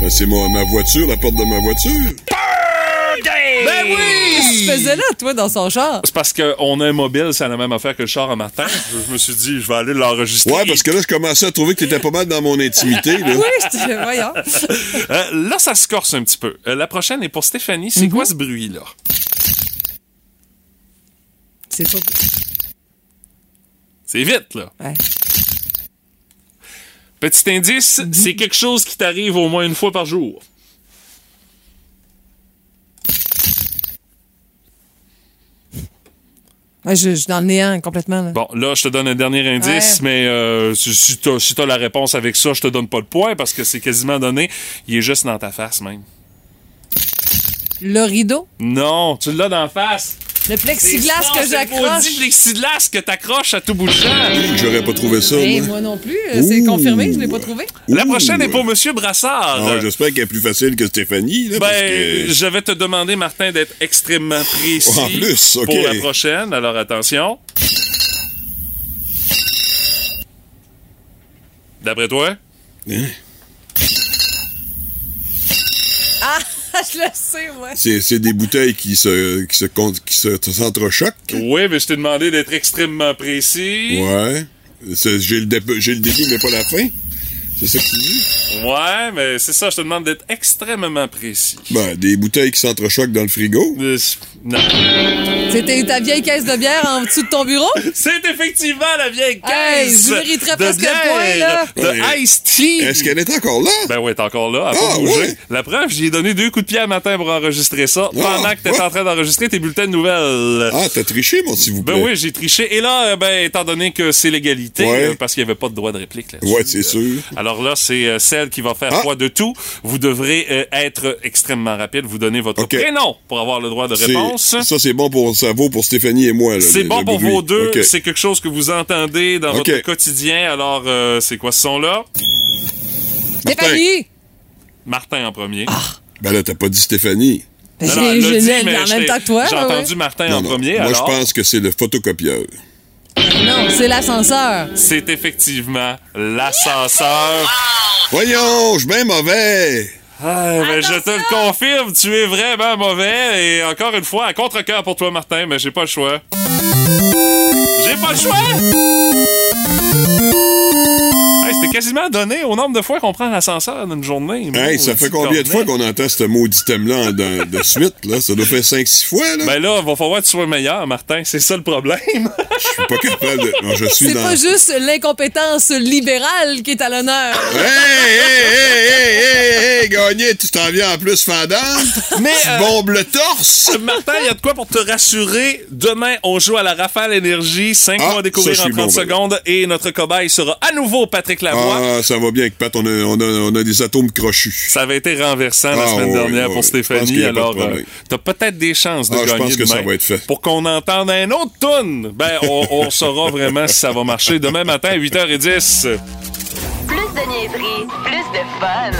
Ben, c'est ma, ma voiture, la porte de ma voiture. Ben oui! Qu'est-ce que tu faisais là, toi, dans son char? C'est parce qu'on a un mobile, c'est la même affaire que le char à Martin. [laughs] Je, je me suis dit, je vais aller l'enregistrer. Ouais, parce que là, je commençais à trouver que t'étais pas mal dans mon intimité. Là. Oui, je te voyons. [laughs] Euh, là, ça se corse un petit peu. Euh, la prochaine est pour Stéphanie. C'est quoi ce bruit-là? C'est pas. C'est vite, là. Ouais. Petit indice, c'est quelque chose qui t'arrive au moins une fois par jour. Ouais, je, je suis dans le néant complètement. Là. Bon, là, je te donne un dernier indice, Ouais. mais euh, si, t'as si la réponse avec ça, je te donne pas le point parce que c'est quasiment donné. Il est juste dans ta face, même. Le rideau, Non, tu l'as dans la face. Le plexiglas que c'est le j'accroche. plexiglas que t'accroches à tout bout de champ. J'aurais pas trouvé ça, Hey, moi. moi non plus, euh, c'est confirmé, je l'ai pas trouvé. La Ouh. prochaine est pour Monsieur Brassard. Ah, J'espère qu'elle est plus facile que Stéphanie. Là, parce Ben, que... je vais te demander, Martin, d'être extrêmement précis En plus, OK. pour la prochaine. Alors, attention. D'après toi? Hein? Ah, [laughs] je le sais, ouais. C'est des bouteilles qui se qui se qui se s'entrechoquent. Oui, mais je t'ai demandé d'être extrêmement précis. Ouais. J'ai le, dé- le début, mais pas la fin. C'est ça que tu dis? Ouais, mais c'est ça, je te demande d'être extrêmement précis. Ben, des bouteilles qui s'entrechoquent dans le frigo. Euh, non. C'était ta vieille caisse de bière en dessous de ton bureau? [laughs] C'est effectivement la vieille Hey, caisse je mériterais de presque le bière point, là. de Ouais. Ice Tea. Est-ce qu'elle est encore là? Ben ouais, t'es encore là, elle a Ah, pas bougé. ouais. La preuve, j'y ai donné deux coups de pied à matin pour enregistrer ça, pendant que t'étais ouais. en train d'enregistrer tes bulletins de nouvelles. Ah, t'as triché, mon s'il vous plaît. Ben oui, j'ai triché. Et là, euh, ben, étant donné que c'est l'égalité, Ouais. euh, parce qu'il n'y avait pas de droit de réplique là Ouais, c'est sûr. Alors là, c'est euh, celle qui va faire Ah. foi de tout. Vous devrez euh, être extrêmement rapide. Vous donnez votre OK. prénom pour avoir le droit de réponse. Ça, c'est bon pour, ça vaut pour Stéphanie et moi. C'est bon le pour vos deux. C'est quelque chose que vous entendez dans votre quotidien. Alors, euh, c'est quoi ce son-là? Stéphanie! Martin en premier. Ben là, t'as pas dit Stéphanie. Ben, Non, non, j'ai- elle l'a j'ai- dit, j'ai- mais en je même temps que toi. J'ai ouais, entendu ouais. Martin Non, en premier. Moi, alors, je pense que c'est le photocopieur. Non, c'est l'ascenseur. c'est effectivement l'ascenseur. Voyons, je suis bien mauvais. Ah, ben, je te le confirme, tu es vraiment mauvais. Et encore une fois, à contre-cœur pour toi, Martin, mais j'ai pas le choix. J'ai pas le choix! C'était quasiment donné au nombre de fois qu'on prend l'ascenseur dans une journée. Hey, ça fait combien de fois qu'on entend ce maudit thème-là de, de suite? Là? Ça doit faire 5-6 fois. Là. Ben là, va falloir que tu sois meilleur, Martin. C'est ça le problème. [laughs] je suis pas capable de... Non, je suis C'est dans... pas juste l'incompétence libérale qui est à l'honneur. Hey, hey, hey, hey, hey, hey, gagné, tu t'en viens en plus fendante. Mais, Tu euh, bombes le torse. Martin, il y a de quoi pour te rassurer? Demain, on joue à la Rafale Énergie. 5 Ah, mois à découvrir ça, en suis 30 bon, ben. secondes. Et notre cobaye sera à nouveau Patrick Lavoie. Ah, ça va bien avec Pat, on a, on a, on a des atomes crochus. Ça avait été renversant la Ah, semaine dernière pour je Stéphanie. Alors, euh, t'as peut-être des chances de Ah, je gagner pense que ça demain. va être fait. Pour qu'on entende un autre tune, ben, on, on saura vraiment si ça va marcher demain matin à 8h10. Plus de niaiserie, plus de fun.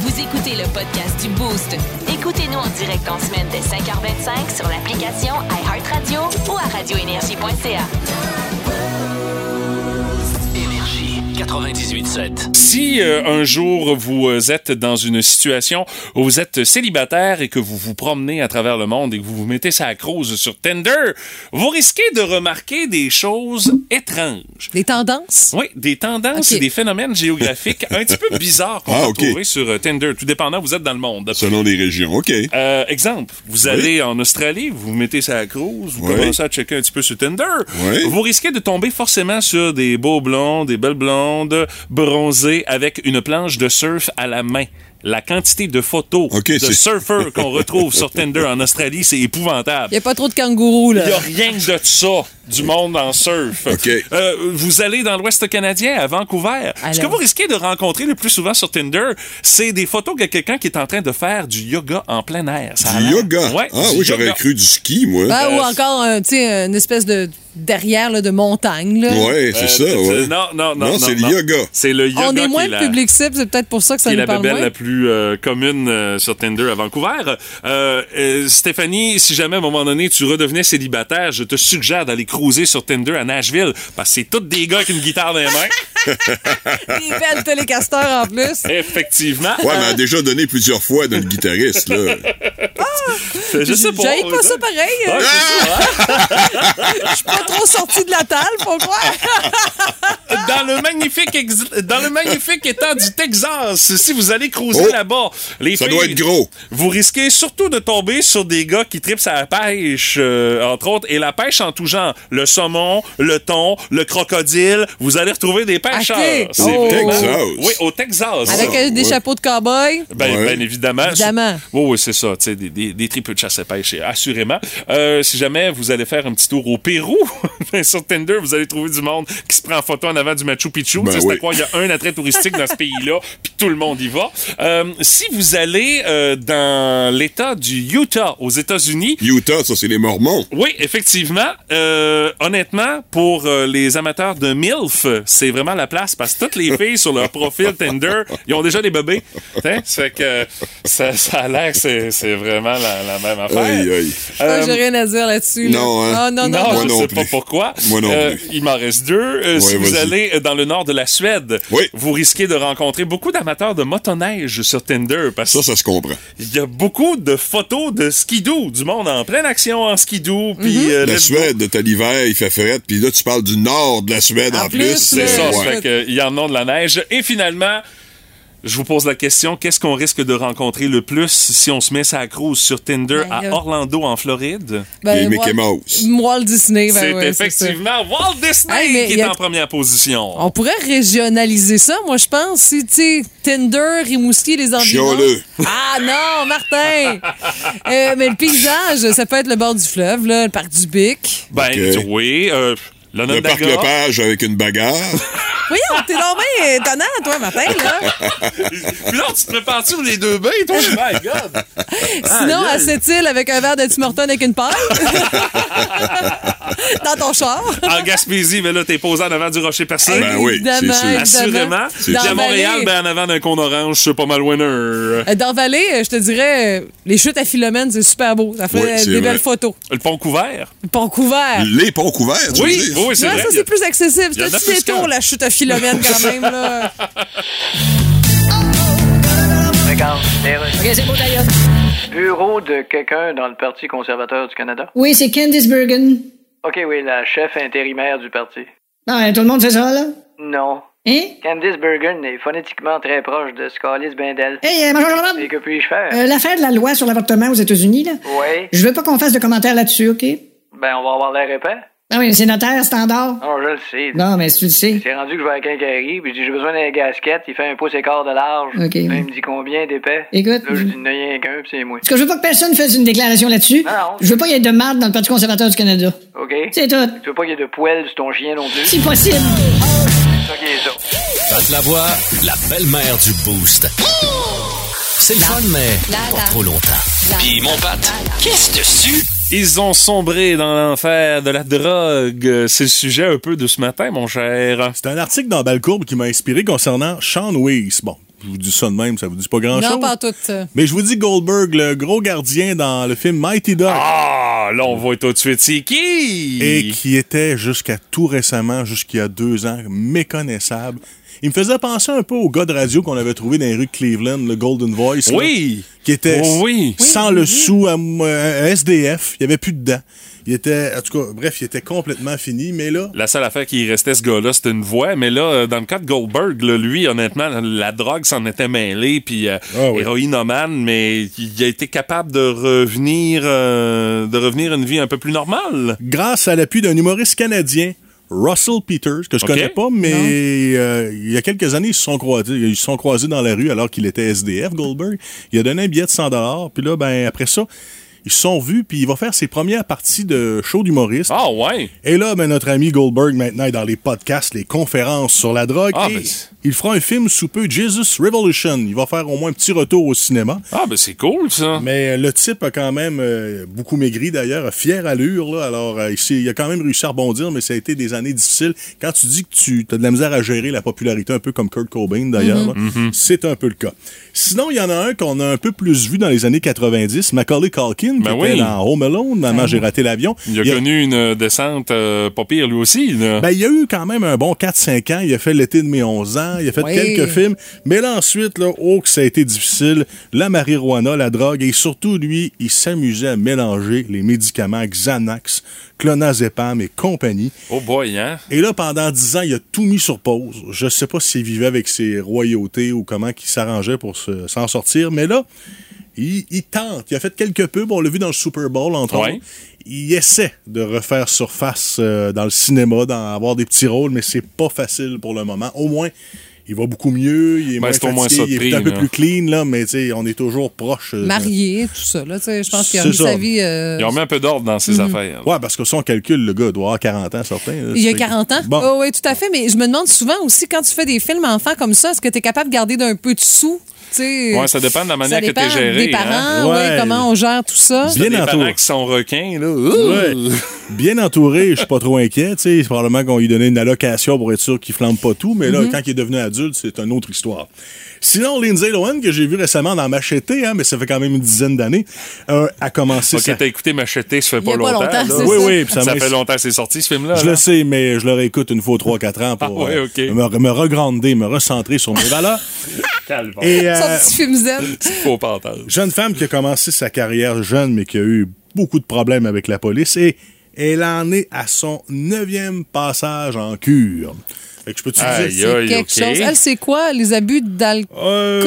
Vous écoutez le podcast du Boost. Écoutez-nous en direct en semaine dès 5h25 sur l'application iHeartRadio ou à radioénergie.ca. Énergie 98.7. Si euh, un jour vous euh, êtes dans une situation où vous êtes célibataire et que vous vous promenez à travers le monde et que vous vous mettez ça à crouse sur Tinder, vous risquez de remarquer des choses étranges. Des tendances? Oui, des tendances et des phénomènes géographiques un petit peu bizarres qu'on Ah, peut trouver sur euh, Tinder, tout dépendant où vous êtes dans le monde. Selon les régions, OK. Euh, exemple, vous Oui. allez en Australie, vous vous mettez ça à cruise, vous Oui. commencez à checker un petit peu sur Tinder. Oui. Vous risquez de tomber forcément sur des beaux blonds, des belles blondes, bronzées, avec une planche de surf à la main. la quantité de photos de surfeurs [laughs] qu'on retrouve sur Tinder en Australie, c'est épouvantable. Il n'y a pas trop de kangourous, là. Il n'y a rien de ça, du monde en surf. Euh, vous allez dans l'Ouest canadien, à Vancouver. Ce que Alors. vous risquez de rencontrer le plus souvent sur Tinder, c'est des photos de quelqu'un qui est en train de faire du yoga en plein air. Ça Du yoga? Ouais, ah du oui, j'aurais cru du ski, moi. Ben, ou encore, un, tu sais, une espèce de derrière là, de montagne. Là. Ouais, c'est ça, ouais. Non, non, non. Non, c'est le yoga. C'est le yoga On est moins est le la- public cible, c'est peut-être pour ça que ça qui est nous la parle bébelle moins. la plus euh, commune euh, sur Tinder à Vancouver. Euh, euh, Stéphanie, si jamais à un moment donné tu redevenais célibataire, je te suggère d'aller cruiser sur Tinder à Nashville parce que c'est tous des gars avec une guitare dans les mains. [laughs] Des belles télécasteurs en plus. Effectivement. Ouais, mais elle a déjà donné plusieurs fois le guitariste, là. Je sais pas. J'aille pas ça pareil. C'est ça, hein? [laughs] Je suis pas trop sorti de la table, croire. [laughs] dans le magnifique ex- dans le magnifique état du Texas, si vous allez cruiser Oh! là-bas, les Ça filles, doit être gros. Vous risquez surtout de tomber sur des gars qui tripent à la pêche, euh, entre autres, et la pêche en tout genre. Le saumon, le thon, le crocodile. Vous allez retrouver des pêcheurs. Ok. C'est Oh. vraiment- Texas. Oui, au Texas. Avec euh, des chapeaux de cow-boy? Ben, Ouais. ben évidemment. Évidemment. Oui, oui, c'est ça. tu sais, Des, des, des tripes de chasse à pêche, assurément. Euh, si jamais vous allez faire un petit tour au Pérou, [laughs] ben, sur Tinder, vous allez trouver du monde qui se prend en photo en avant du Machu Picchu. Ben Tu sais, c'est oui. à quoi? Il y a un attrait touristique dans ce [laughs] pays-là, puis tout le monde y va. Euh, si vous allez euh, dans l'État du Utah, aux États-Unis, Utah, ça, c'est les Mormons. oui, effectivement. Euh, honnêtement, pour euh, les amateurs de MILF, c'est vraiment la place parce que toutes les filles sur leur profil Tinder, ils ont déjà des bébés. Hein? Ça fait que ça, ça a l'air que c'est, c'est vraiment la, la même affaire. Aïe, aïe. Ah, J'ai rien à dire là-dessus. là. non, hein? Non, non, Non, non. je non sais plus. Pas pourquoi. Moi non Euh, plus. il m'en reste deux. Euh, si vous allez dans le nord de la Suède, Oui. vous risquez de rencontrer beaucoup d'amateurs de motoneige sur Tinder parce Ça, ça se comprend. qu'il y a beaucoup de photos de skidoo, du monde en pleine action en skidoo. Puis euh, La. Suède, t'as l'hiver, il fait fret, puis là, tu parles du nord de la Suède en, En plus, C'est là, ça, ça Ouais. fait que, il y en a de la neige. Et finalement, je vous pose la question, qu'est-ce qu'on risque de rencontrer le plus si on se met sa cruise sur Tinder Ben, à. Orlando, en Floride? Ben, Et Mickey Walt- Mouse. Walt Disney, ben c'est ouais, c'est ça. effectivement Walt Disney Hey, qui est a- en première position. On pourrait régionaliser ça, moi, je pense. Si, tu sais, Tinder, Rimouski, les environs. Ah non, Martin! [laughs] Euh, mais le paysage, ça peut être le bord du fleuve, là, le parc du Bic. Ben oui, euh, Le parc l'Onondaga. Lepage avec une bagarre. [laughs] Voyons, t'es donc bien étonnant, toi, Martin, là. Puis là, tu te prépares sur les deux bains, toi? My God! [laughs] Sinon, à cette île avec un verre de Tim Hortons avec une paille. [laughs] Dans ton char? En Gaspésie, ben là, t'es posé en avant du rocher percé. Ben oui, Évidemment, c'est sûr. Assurément. Puis à. Montréal, ben en avant d'un cône orange, c'est pas mal winner. Euh, Dans Vallée, euh, je te dirais, euh, les chutes à Philomène, c'est super beau. Ça fait Oui, des vrai. belles photos. Le pont couvert. Le pont couvert. Les ponts couverts, tu Oui, veux dire? Oui, c'est vrai. ça, c'est plus accessible. C'est a un petit détour, la chute à Philomène, quand même. Là. OK, c'est beau d'ailleurs. Bureau de quelqu'un dans le Parti conservateur du Canada? Oui, c'est Candice Bergen. OK, oui, la chef intérimaire du parti. Non, tout le monde sait ça, là? Non. Hein? Candice Bergen est phonétiquement très proche de Scalis Bindel. Hey, euh, bonjour, bonjour. Et que puis-je faire? Euh, L'affaire de la loi sur l'avortement aux États-Unis, là. Oui. Je veux pas qu'on fasse de commentaires là-dessus, OK? Ben, on va avoir l'air épais. Ah oui, c'est notaire, standard. Non, je le sais. Non, mais si tu le sais. C'est rendu que je vais à Quincaillerie, puis je dis j'ai besoin d'un gasket, il fait un pouce et quart de large. OK. Là, il me dit combien d'épais? Écoute. Là, je dis rien qu'un, puis c'est moi. Parce que je veux pas que personne fasse une déclaration là-dessus. Non, non. Je veux pas qu'il y ait de marde dans le Parti conservateur du Canada. OK? C'est tout. Tu veux pas qu'il y ait de poêle sur ton chien non plus? Si possible. C'est ça qui est ça. Pat la voix, la belle-mère du Boost. C'est le fun, mais pas trop longtemps. Puis mon Pat, qu'est-ce dessus? Ils ont sombré dans l'enfer de la drogue. C'est le sujet un peu de ce matin, mon cher. C'est un article dans Balcourbe qui m'a inspiré concernant Sean Weiss. Bon, je vous dis ça de même, ça vous dit pas grand-chose. non, pas tout. Mais je vous dis Goldberg, le gros gardien dans le film Mighty Duck. Ah, là, on voit tout de suite c'est qui? Et qui était jusqu'à tout récemment, jusqu'il y a deux ans, méconnaissable. Il me faisait penser un peu au gars de radio qu'on avait trouvé dans les rues de Cleveland, le Golden Voice. là, Oui. qui était Oh oui. sans le sou à, à SDF. Il n'y avait plus de dents. Il était, en tout cas, bref, il était complètement fini, mais là, La seule affaire qui restait, ce gars-là, c'était une voix. Mais là, euh, dans le cas de Goldberg, là, lui, honnêtement, la drogue s'en était mêlée, puis euh, Ah oui. héroïnomane, mais il a été capable de revenir, euh, de revenir à une vie un peu plus normale. grâce à l'appui d'un humoriste canadien, Russell Peters, que je Ok. connais pas, mais euh, il y a quelques années, ils se sont croisés, ils se sont croisés dans la rue alors qu'il était SDF, Goldberg. Il a donné un billet de 100 puis là, ben après ça, ils se sont vus, puis il va faire ses premières parties de show d'humoriste. Ah ouais. Et là, ben, notre ami Goldberg, maintenant, est dans les podcasts, les conférences sur la drogue. Ah, et ben, il fera un film sous peu, Jesus Revolution. Il va faire au moins un petit retour au cinéma. Ah, ben c'est cool, ça. Mais euh, le type a quand même euh, beaucoup maigri, d'ailleurs, a fière allure. Là. Alors, euh, il, a quand même réussi à rebondir, mais ça a été des années difficiles. Quand tu dis que tu as de la misère à gérer la popularité, un peu comme Kurt Cobain, d'ailleurs, là, c'est un peu le cas. Sinon, il y en a un qu'on a un peu plus vu dans les années 90, Macaulay Culkin, Ben qui oui. était dans Home Alone, Maman, j'ai raté l'avion. Il a Il a- connu une euh, descente euh, pas pire, lui aussi. Là. Ben, il y a eu quand même un bon 4-5 ans. Il a fait l'été de mes 11 ans. Il a fait Oui. quelques films. Mais là, ensuite, là, oh, que ça a été difficile. La marijuana, la drogue. Et surtout, lui, il s'amusait à mélanger les médicaments Xanax, clonazepam et compagnie. Oh boy, hein? Et là, pendant 10 ans, il a tout mis sur pause. Je sais pas s'il vivait avec ses royautés ou comment il s'arrangeait pour se- s'en sortir. Mais là, il, il tente. Il a fait quelques pubs. On l'a vu dans le Super Bowl, entre Ouais. autres. Il essaie de refaire surface euh, dans le cinéma, d'en avoir des petits rôles, mais c'est pas facile pour le moment. Au moins, il va beaucoup mieux. Il est Ben, moins fatigué, ça il est un peu là. plus clean, là, mais on est toujours proche. euh, de- Marié, tout ça. Je pense qu'il a mis ça. sa vie. euh, Ils ont mis un peu d'ordre dans ses Mhm. affaires. Ouais, parce que si on calcule, le gars doit avoir 40 ans, certain. là. Il y a C'est- 40 ans? Bon. Oh, oui, tout à fait. Mais je me demande souvent aussi, quand tu fais des films enfants comme ça, est-ce que tu es capable de garder d'un peu de sous? Tu Ouais, ça dépend de la manière que dépend t'es géré, Des parents, hein. ouais, Ouais. comment on gère tout ça. Bien entouré. parents qui sont requins, là. Ouais. Ouh! Bien entouré, je suis pas trop inquiet. tu sais. C'est probablement qu'on lui donnait une allocation pour être sûr qu'il flambe pas tout, mais là, Mhm. quand il est devenu adulte, c'est une autre histoire. Sinon, Lindsay Lohan, que j'ai vu récemment dans Machete, hein, mais ça fait quand même une dizaine d'années, euh, a commencé Ok, sa- t'as écouté Machete, ça fait pas longtemps. Oui, ça. oui, puis ça Ça fait longtemps que c'est sorti, ce film-là. Je là. le sais, mais je le réécoute une fois aux 3-4 ans pour Ah ouais, euh, me, me regrander, me recentrer sur mes valeurs. [laughs] Et, euh, Son petit film zen. Faux jeune femme qui a commencé sa carrière jeune, mais qui a eu beaucoup de problèmes avec la police, et elle en est à son neuvième passage en cure. Fait que je dire... aïe, Quelque chose. Elle, c'est quoi? Les abus d'alcool? Euh,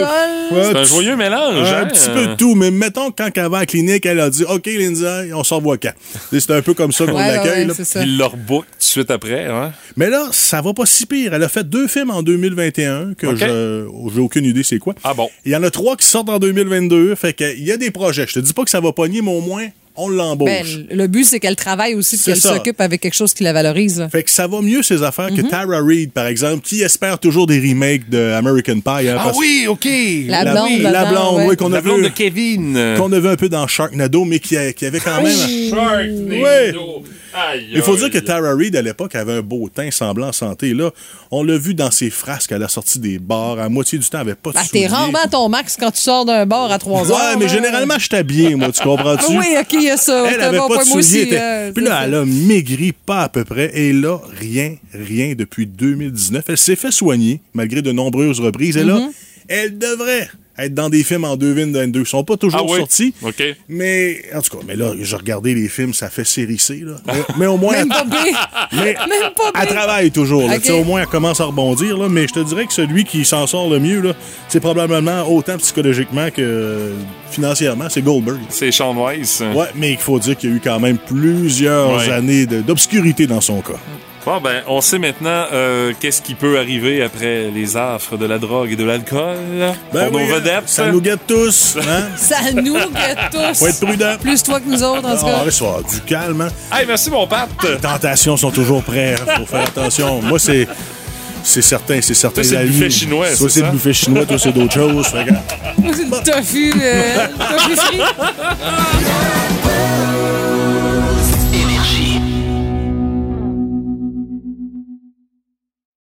ouais, C'est un joyeux mélange, Un hein? petit peu de tout, mais mettons que quand elle va à la clinique, elle a dit OK, Lindsay, on s'en voit quand? C'est un peu comme ça qu'on Ouais, l'accueille. ouais, là. c'est ça. Il leur book tout de suite après, hein? mais là, ça va pas si pire. Elle a fait deux films en 2021 que je j'ai aucune idée c'est quoi. Ah bon? Il y en a trois qui sortent en 2022. Fait que il y a des projets. Je te dis pas que ça va pogner, mais au moins, on l'embauche. Ben, le but, c'est qu'elle travaille aussi, qu'elle s'occupe avec quelque chose qui la valorise. là. Fait que ça va mieux ces affaires Mhm. que Tara Reid, par exemple, qui espère toujours des remakes de American Pie. hein, Ah parce- oui, OK! La La, blonde, oui, la blonde, ouais. oui, qu'on a La blonde vu, de Kevin. qu'on a vu un peu dans Sharknado, mais qui, a- qui avait quand même. Sharknado. Aïe, Il faut aïe. dire que Tara Reid, à l'époque, avait un beau teint semblant en santé. Là, on l'a vu dans ses frasques à la sortie des bars. À moitié du temps, elle avait pas de Ah, t'es rarement à ton max quand tu sors d'un bar à 3 heures. Ouais, mais là. généralement, je t'habille, moi, tu comprends-tu? [laughs] Oui, OK, il y a ça. Elle avait bon pas de souliers. aussi, était- euh, Puis là, ça. elle a maigri pas à peu près. Et là, rien, rien depuis 2019. Elle s'est fait soigner, malgré de nombreuses reprises. Et là, Mm-hmm. elle devrait être dans des films en 2022. Ils sont pas toujours Ah oui? sortis. OK. Mais, en tout cas, mais là, j'ai regardé les films, ça fait série C, là. Mais, mais au moins... [laughs] Même pas pire. [laughs] Mais Même pas elle travaille toujours. là. Ok. Tu sais, Au moins, elle commence à rebondir. Là, mais je te dirais que celui qui s'en sort le mieux, là, c'est probablement autant psychologiquement que financièrement, c'est Goldberg. C'est Sean Weiss. Ouais, mais il faut dire qu'il y a eu quand même plusieurs Ouais. années de- d'obscurité dans son cas. Bon, ben, on sait maintenant euh, qu'est-ce qui peut arriver après les affres de la drogue et de l'alcool Ben pour oui, nos vedettes. Ça nous guette tous. Hein? [laughs] Ça nous guette tous. Faut être prudent. Plus toi que nous autres, en tout Ah, cas. faire du calme. Hein? Hey, merci, mon Pat. Les tentations sont toujours prêtes. Faut faire attention. Moi, c'est. C'est certain, c'est certain. C'est le la buffet vie. chinois, Toi, c'est le buffet chinois, toi, c'est d'autres choses. Moi, [laughs] c'est le tofu, euh, tofu frit. [laughs]